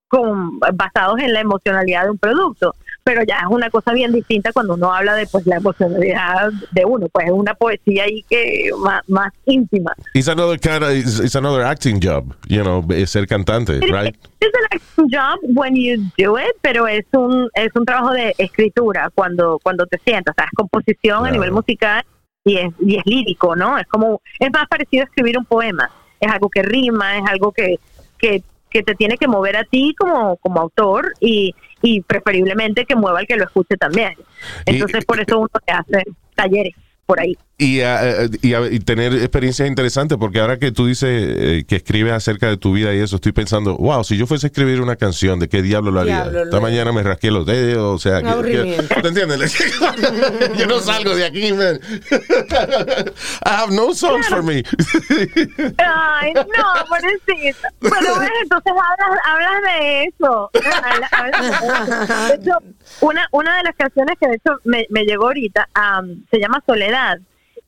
con, basados en la emocionalidad de un producto. Pero ya es una cosa bien distinta cuando uno habla de pues la emocionalidad de uno, pues es una poesía ahí que más, más íntima. It's another kind of, it's, it's another acting job, you know, ser cantante, right? Es an acting job when you do it, pero es un es un trabajo de escritura cuando cuando te sientas, o sea, es composición a Claro. nivel musical y es y es lírico, ¿no? Es como es más parecido a escribir un poema. Es algo que rima, es algo que que que te tiene que mover a ti como, como autor y, y preferiblemente que mueva al que lo escuche también. Entonces, por eso uno te hace talleres por ahí. Y, ah, eh, y, ah, y tener experiencias interesantes, porque ahora que tú dices eh, que escribes acerca de tu vida y eso, estoy pensando, wow, si yo fuese a escribir una canción, ¿de qué diablo lo haría? Diablo, Esta lo- mañana me rasqué los dedos, o sea, que- que-. ¿te entiendes? <laughs> yo no salgo de aquí, man. I <laughs> have no songs for me. <laughs> Ay, no, pobrecita. Bueno, ves, entonces hablas, hablas de eso. Habla- hablas de eso. De hecho, una, una de las canciones que de hecho me, me llegó ahorita am, se llama Soledad.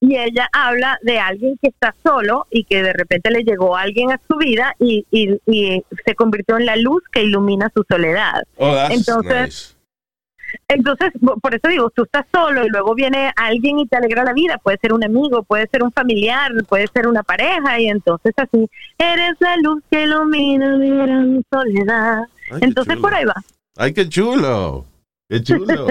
Y ella habla de alguien que está solo y que de repente le llegó alguien a su vida y, y, y se convirtió en la luz que ilumina su soledad. Oh, Entonces, nice. entonces, por eso digo, tú estás solo y luego viene alguien y te alegra la vida. Puede ser un amigo, puede ser un familiar, puede ser una pareja y entonces así, eres la luz que ilumina mi gran soledad. Ay, entonces por ahí va. Ay, qué chulo. Qué chulo.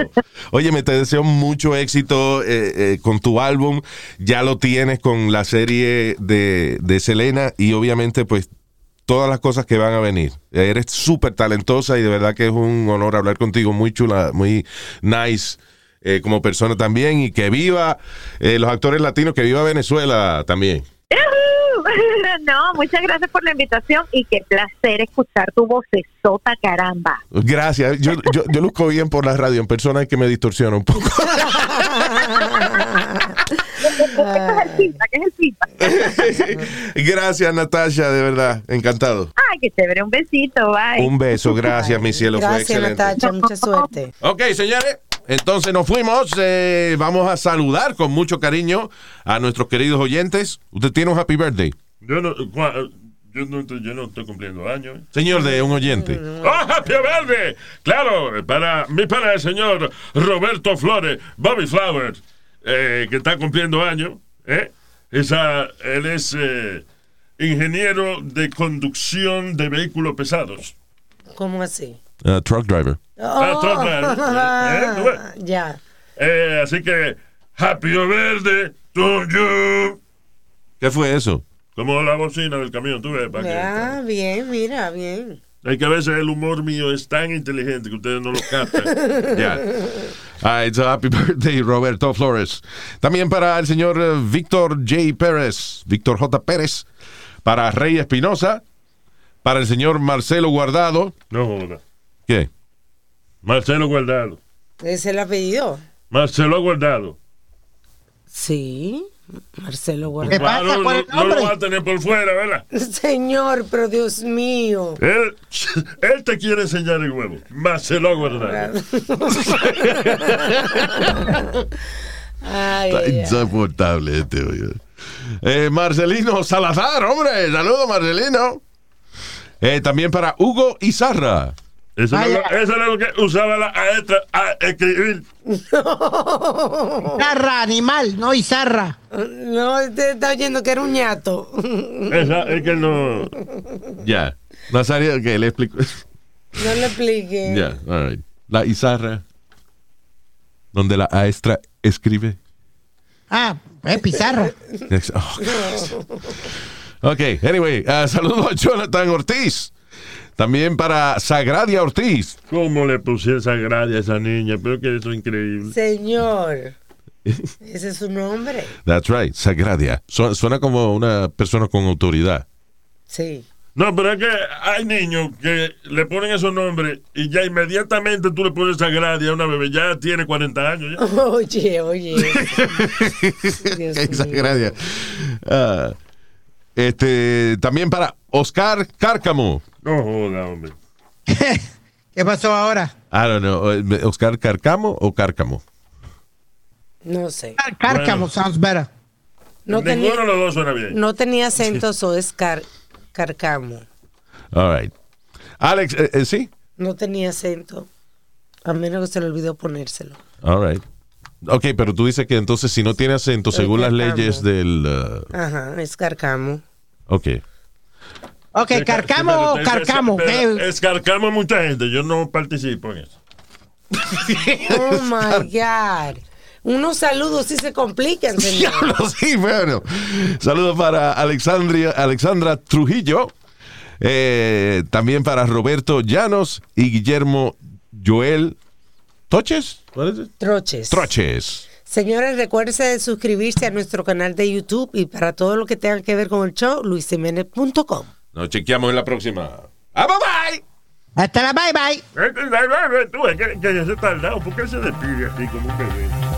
Oye, me te deseo mucho éxito eh, eh, con tu álbum. Ya lo tienes con la serie de, de Selena y obviamente pues todas las cosas que van a venir. Eres súper talentosa y de verdad que es un honor hablar contigo. Muy chula, muy nice eh, como persona también. Y que viva los actores latinos, que viva Venezuela también. <laughs> <laughs> No, muchas gracias por la invitación y qué placer escuchar tu vocesota, caramba. Gracias. Yo, yo, yo luzco bien por la radio. En persona es que me distorsiona un poco. <laughs> Gracias, Natasha, de verdad. Encantado. Ay, qué chévere, un besito, bye. Un beso, gracias, mi cielo, fue Gracias, excelente. Natacha, mucha suerte. Ok, señores, entonces nos fuimos. eh, vamos a saludar con mucho cariño a nuestros queridos oyentes. Usted tiene un happy birthday, Yo no, cua- yo no, estoy- yo no estoy cumpliendo años. señor de un oyente. <laughs> ¡Oh, Happy Verde! Claro, para mi para el señor Roberto Flores, Bobby Flowers, eh, que está cumpliendo años. ¿eh? Esa, él es eh, ingeniero de conducción de vehículos pesados. ¿Cómo así? Uh, truck driver. Ah, truck driver. ¿Eh? ¿Tú ves? <laughs> Ya. Eh, así que, Happy Verde to you. ¿Qué fue eso? Como la bocina del camión, tú ves. para que- Ya, bien, mira, bien. Hay que a veces el humor mío es tan inteligente que ustedes no lo captan. <laughs> Ya. Ah, it's a happy <laughs> birthday, Roberto Flores. También para el señor eh, Víctor J. Pérez, Víctor J. Pérez, para Rey Espinosa, para el señor Marcelo Guardado. No joda. ¿Qué? Marcelo Guardado. ¿Ese es el apellido? Marcelo Guardado. Sí, Marcelo ¿Qué Guardado. pasa no, con el no- no lo va a tener por fuera, ¿verdad? Señor, pero Dios mío. Él, <laughs> él te quiere enseñar el huevo. Marcelo Guardado. <laughs> Ay, Está insoportable este, oye. Eh, Marcelino Salazar, hombre. Saludos, Marcelino. Eh, también para Hugo Izarra. Eso, Vaya. era lo, eso era lo que usaba la maestra a escribir. Zarra, animal, no Izarra. No, usted está oyendo que era un ñato. Esa es que no. Ya. Nazario, que le explico. No le explique. Ya, all right. La Izarra. Donde la maestra escribe. Ah, es Pizarra. Ex- oh, ok, anyway, uh, saludos a Jonathan Ortiz. También para Sagradia Ortiz. ¿Cómo le puse esa gracia a esa niña? Pero que eso es increíble. Señor. <laughs> Ese es su nombre. That's right, Sagradia. Su- suena como una persona con autoridad. Sí. No, pero es que hay niños que le ponen esos nombres y ya inmediatamente tú le pones esa gracia a una bebé. Ya tiene 40 años. Ya. <laughs> Oye, oye. <laughs> Sagradia. Ah, este, también para Oscar Cárcamo. No joda, hombre. <laughs> ¿Qué pasó ahora? I don't know. eh, ¿Oscar Cárcamo o Cárcamo? No sé. Cárcamo Bueno. sounds better. No Ninguno tenía, de los dos suena bien. no tenía acentos o es car- carcamo. All right. Alex, eh, eh, sí. No tenía acento. A menos que se le olvidó ponérselo. All right. Ok, pero tú dices que entonces si no tiene acento, según las Cárcamo. leyes del... uh, Ajá, es carcamo. ok. Ok, carcamo o Pero- carcamo. pero Eh, Escarcamo a mucha gente. Yo no participo en eso. <laughs> Oh my God. Unos saludos sí se complican, señor. <laughs> Sí, bueno. Saludos para Alexandria, Alexandra Trujillo. Eh, también para Roberto Llanos y Guillermo Joel Toches. Troches. Troches. Señores, recuérdense de suscribirse a nuestro canal de YouTube y para todo lo que tenga que ver con el show, luisimenez.com. Nos chequeamos en la próxima. ¡Ah, bye bye! Hasta la bye bye. Tú, es que, que se tardado, ¿por qué se despide así como un bebé?